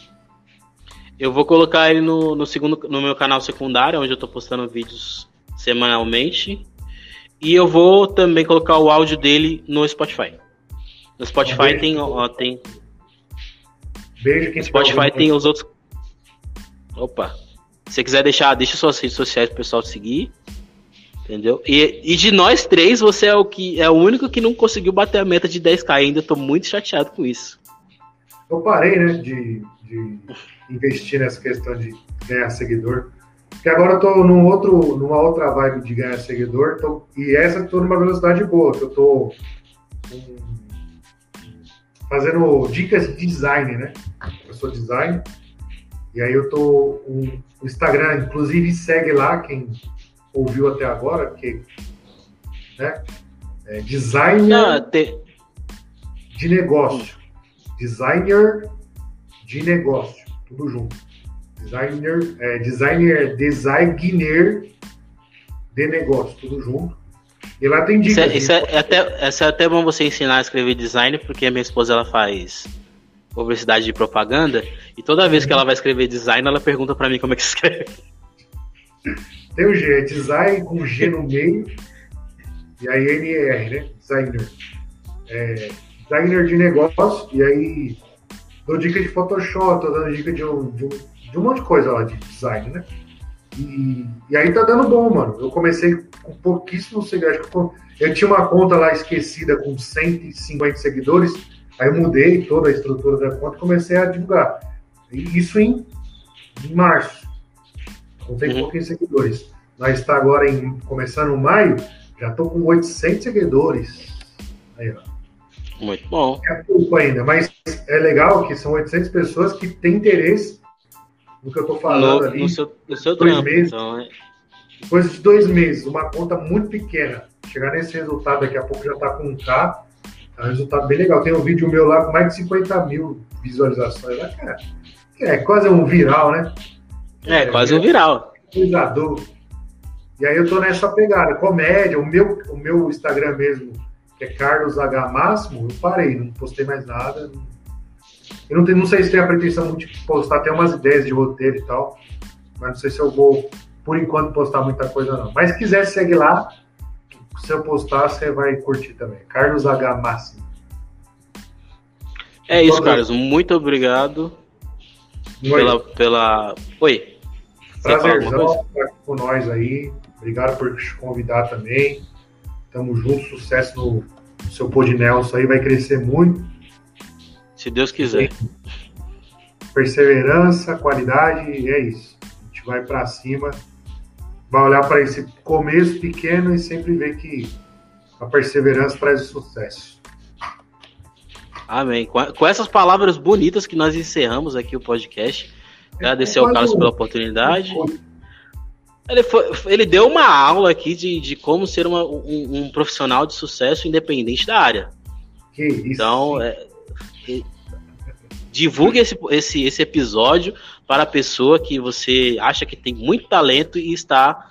Eu vou colocar ele no, no, segundo, no meu canal secundário, onde eu estou postando vídeos semanalmente. E eu vou também colocar o áudio dele no Spotify. No Spotify tem, ó, tem. Beijo quem Spotify tem os outros. Opa. Se você quiser deixar, deixa suas redes sociais pro pessoal seguir. Entendeu? E, e de nós três, você é o que é o único que não conseguiu bater a meta de 10k ainda. Eu tô muito chateado com isso. Eu parei, né, de, de investir nessa questão de ganhar seguidor. Porque agora eu tô num outro, numa outra vibe de ganhar seguidor, tô, e essa eu tô numa velocidade boa, que eu tô um, fazendo dicas de design, né? Eu sou design, e aí eu tô o Instagram, inclusive segue lá quem ouviu até agora, que né? É designer Não, te... de negócio. Designer de negócio. Tudo junto. Designer, é, designer, designer de negócio, tudo junto. E lá tem dicas. Isso, é, isso é, até, isso é até bom você ensinar a escrever design, porque a minha esposa ela faz publicidade de propaganda e toda vez que ela vai escrever design, ela pergunta para mim como é que escreve. Tem o G, é design com G no meio e aí NR, né? Designer. É, designer de negócio, e aí dou dica de Photoshop, tô dando dica de um, de um, de um monte de coisa lá de design, né? E, e aí tá dando bom, mano. Eu comecei com pouquíssimos seguidores. Eu tinha uma conta lá esquecida com 150 seguidores, aí eu mudei toda a estrutura da conta e comecei a divulgar. Isso em, em março. Não tem uhum. pouquinhos seguidores. Nós está agora em começando maio, já estou com 800 seguidores. Aí, ó. Muito bom. É pouco ainda, mas é legal que são 800 pessoas que têm interesse no que eu estou falando no, ali. No seu, no seu dois trampo, meses, então, é. Depois de dois meses, uma conta muito pequena. Chegar nesse resultado daqui a pouco já está com um K. É um resultado bem legal. Tem um vídeo meu lá com mais de 50 mil visualizações. Lá, cara, é quase um viral, né? É, é quase um viral. Cuidador. E aí eu tô nessa pegada, comédia, o meu, o meu Instagram mesmo, que é Carlos H. Máximo, eu parei, não postei mais nada. Eu não, tenho, não sei se tem a pretensão de postar, tem umas ideias de roteiro e tal, mas não sei se eu vou, por enquanto, postar muita coisa não. Mas se quiser, segue lá, se eu postar, você vai curtir também. Carlos H. Máximo. É isso, Carlos. Muito obrigado Oi. pela, pela. Oi. Prazerzão estar com nós aí. Obrigado por te convidar também. Tamo junto, sucesso no, no seu Pod Nelson aí, vai crescer muito. Se Deus quiser. Perseverança, qualidade, é isso. A gente vai para cima, vai olhar para esse começo pequeno e sempre ver que a perseverança traz o sucesso. Amém. Com essas palavras bonitas que nós encerramos aqui o podcast. Agradecer ao Carlos pela oportunidade. Ele, foi, ele deu uma aula aqui de, de como ser uma, um, um profissional de sucesso independente da área. Que isso. Então, é, divulgue esse, esse, esse episódio para a pessoa que você acha que tem muito talento e está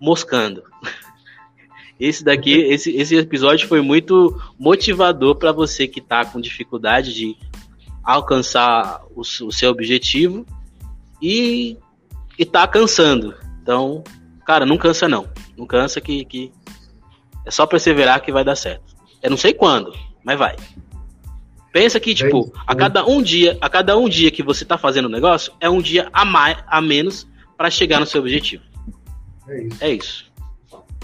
moscando. Esse daqui, esse, esse episódio foi muito motivador para você que está com dificuldade de alcançar o, o seu objetivo e está cansando. Então, cara, não cansa não. Não cansa que, que é só perseverar que vai dar certo. Eu não sei quando, mas vai. Pensa que, tipo, a cada um dia, a cada um dia que você tá fazendo o negócio, é um dia a, mais, a menos para chegar no seu objetivo. É isso. É isso.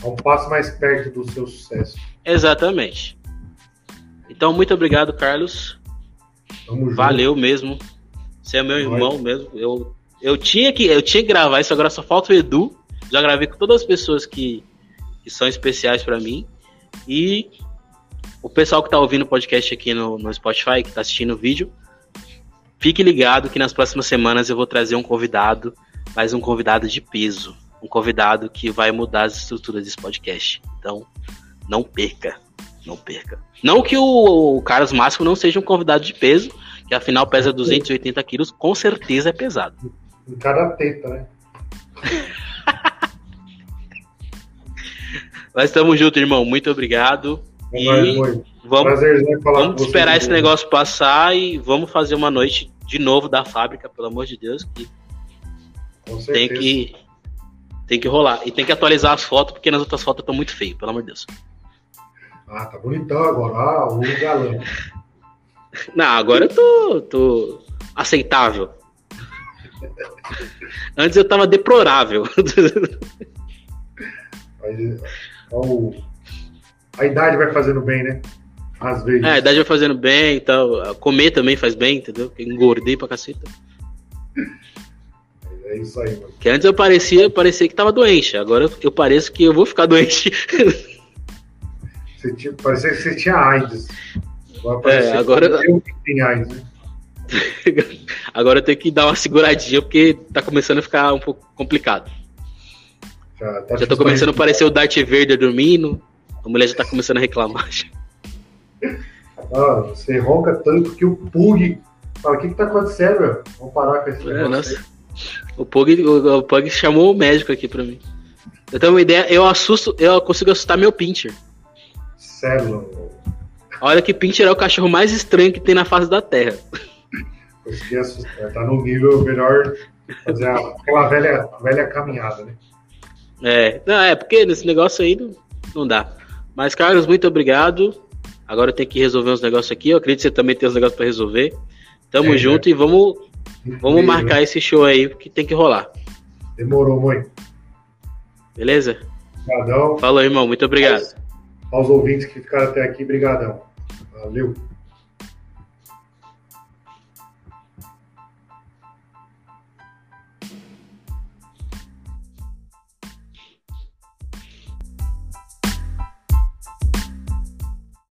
É um passo mais perto do seu sucesso. Exatamente. Então, muito obrigado, Carlos. Valeu mesmo. Você é meu irmão mesmo. Eu eu tinha que eu tinha que gravar isso, agora só falta o Edu. Já gravei com todas as pessoas que, que são especiais para mim. E o pessoal que tá ouvindo o podcast aqui no, no Spotify, que tá assistindo o vídeo, fique ligado que nas próximas semanas eu vou trazer um convidado, mas um convidado de peso. Um convidado que vai mudar as estruturas desse podcast. Então, não perca. Não perca. Não que o, o Carlos Máximo não seja um convidado de peso, que afinal pesa 280 quilos, com certeza é pesado. Em cada teta, né? Mas estamos juntos, irmão. Muito obrigado. É e vamos, vamos esperar esse negócio passar e vamos fazer uma noite de novo da fábrica, pelo amor de Deus, que tem que tem que rolar. E tem que atualizar as fotos, porque nas outras fotos estão muito feio, pelo amor de Deus. Ah, tá bonitão agora. Ah, o galã. Não, agora eu tô, tô aceitável. Antes eu tava deplorável. Mas, ó, a idade vai fazendo bem, né? Às vezes. É, a idade vai fazendo bem e tal. Comer também faz bem, entendeu? Engordei pra caceta. É isso aí, mano. Que antes eu parecia, parecia que tava doente. Agora eu pareço que eu vou ficar doente. Você tinha, parecia que você tinha AIDS. Agora é, agora... eu que tenho AIDS, né? agora eu tenho que dar uma seguradinha porque tá começando a ficar um pouco complicado. Já, tá já tô começando a parecer o Darth Vader dormindo. A mulher já tá começando a reclamar. Ah, você ronca tanto que o Pug fala: o que que tá acontecendo, meu? Vamos parar com esse é, nossa. O Pug, o, o Pug chamou o médico aqui pra mim. Eu tenho uma ideia, eu assusto, eu consigo assustar meu Pincher. Sério? Olha que Pincher é o cachorro mais estranho que tem na face da Terra. Consegui assustar, tá no nível melhor fazer aquela velha, velha caminhada, né? É, não, é porque nesse negócio aí não, não dá. Mas, Carlos, muito obrigado. Agora eu tenho que resolver uns negócios aqui. Eu acredito que você também tem uns negócios para resolver. Tamo é, junto é. e vamos, vamos marcar esse show aí que tem que rolar. Demorou, mãe. Beleza? Obrigadão. Falou, irmão. Muito obrigado. Aos, aos ouvintes que ficaram até aqui, brigadão. Valeu.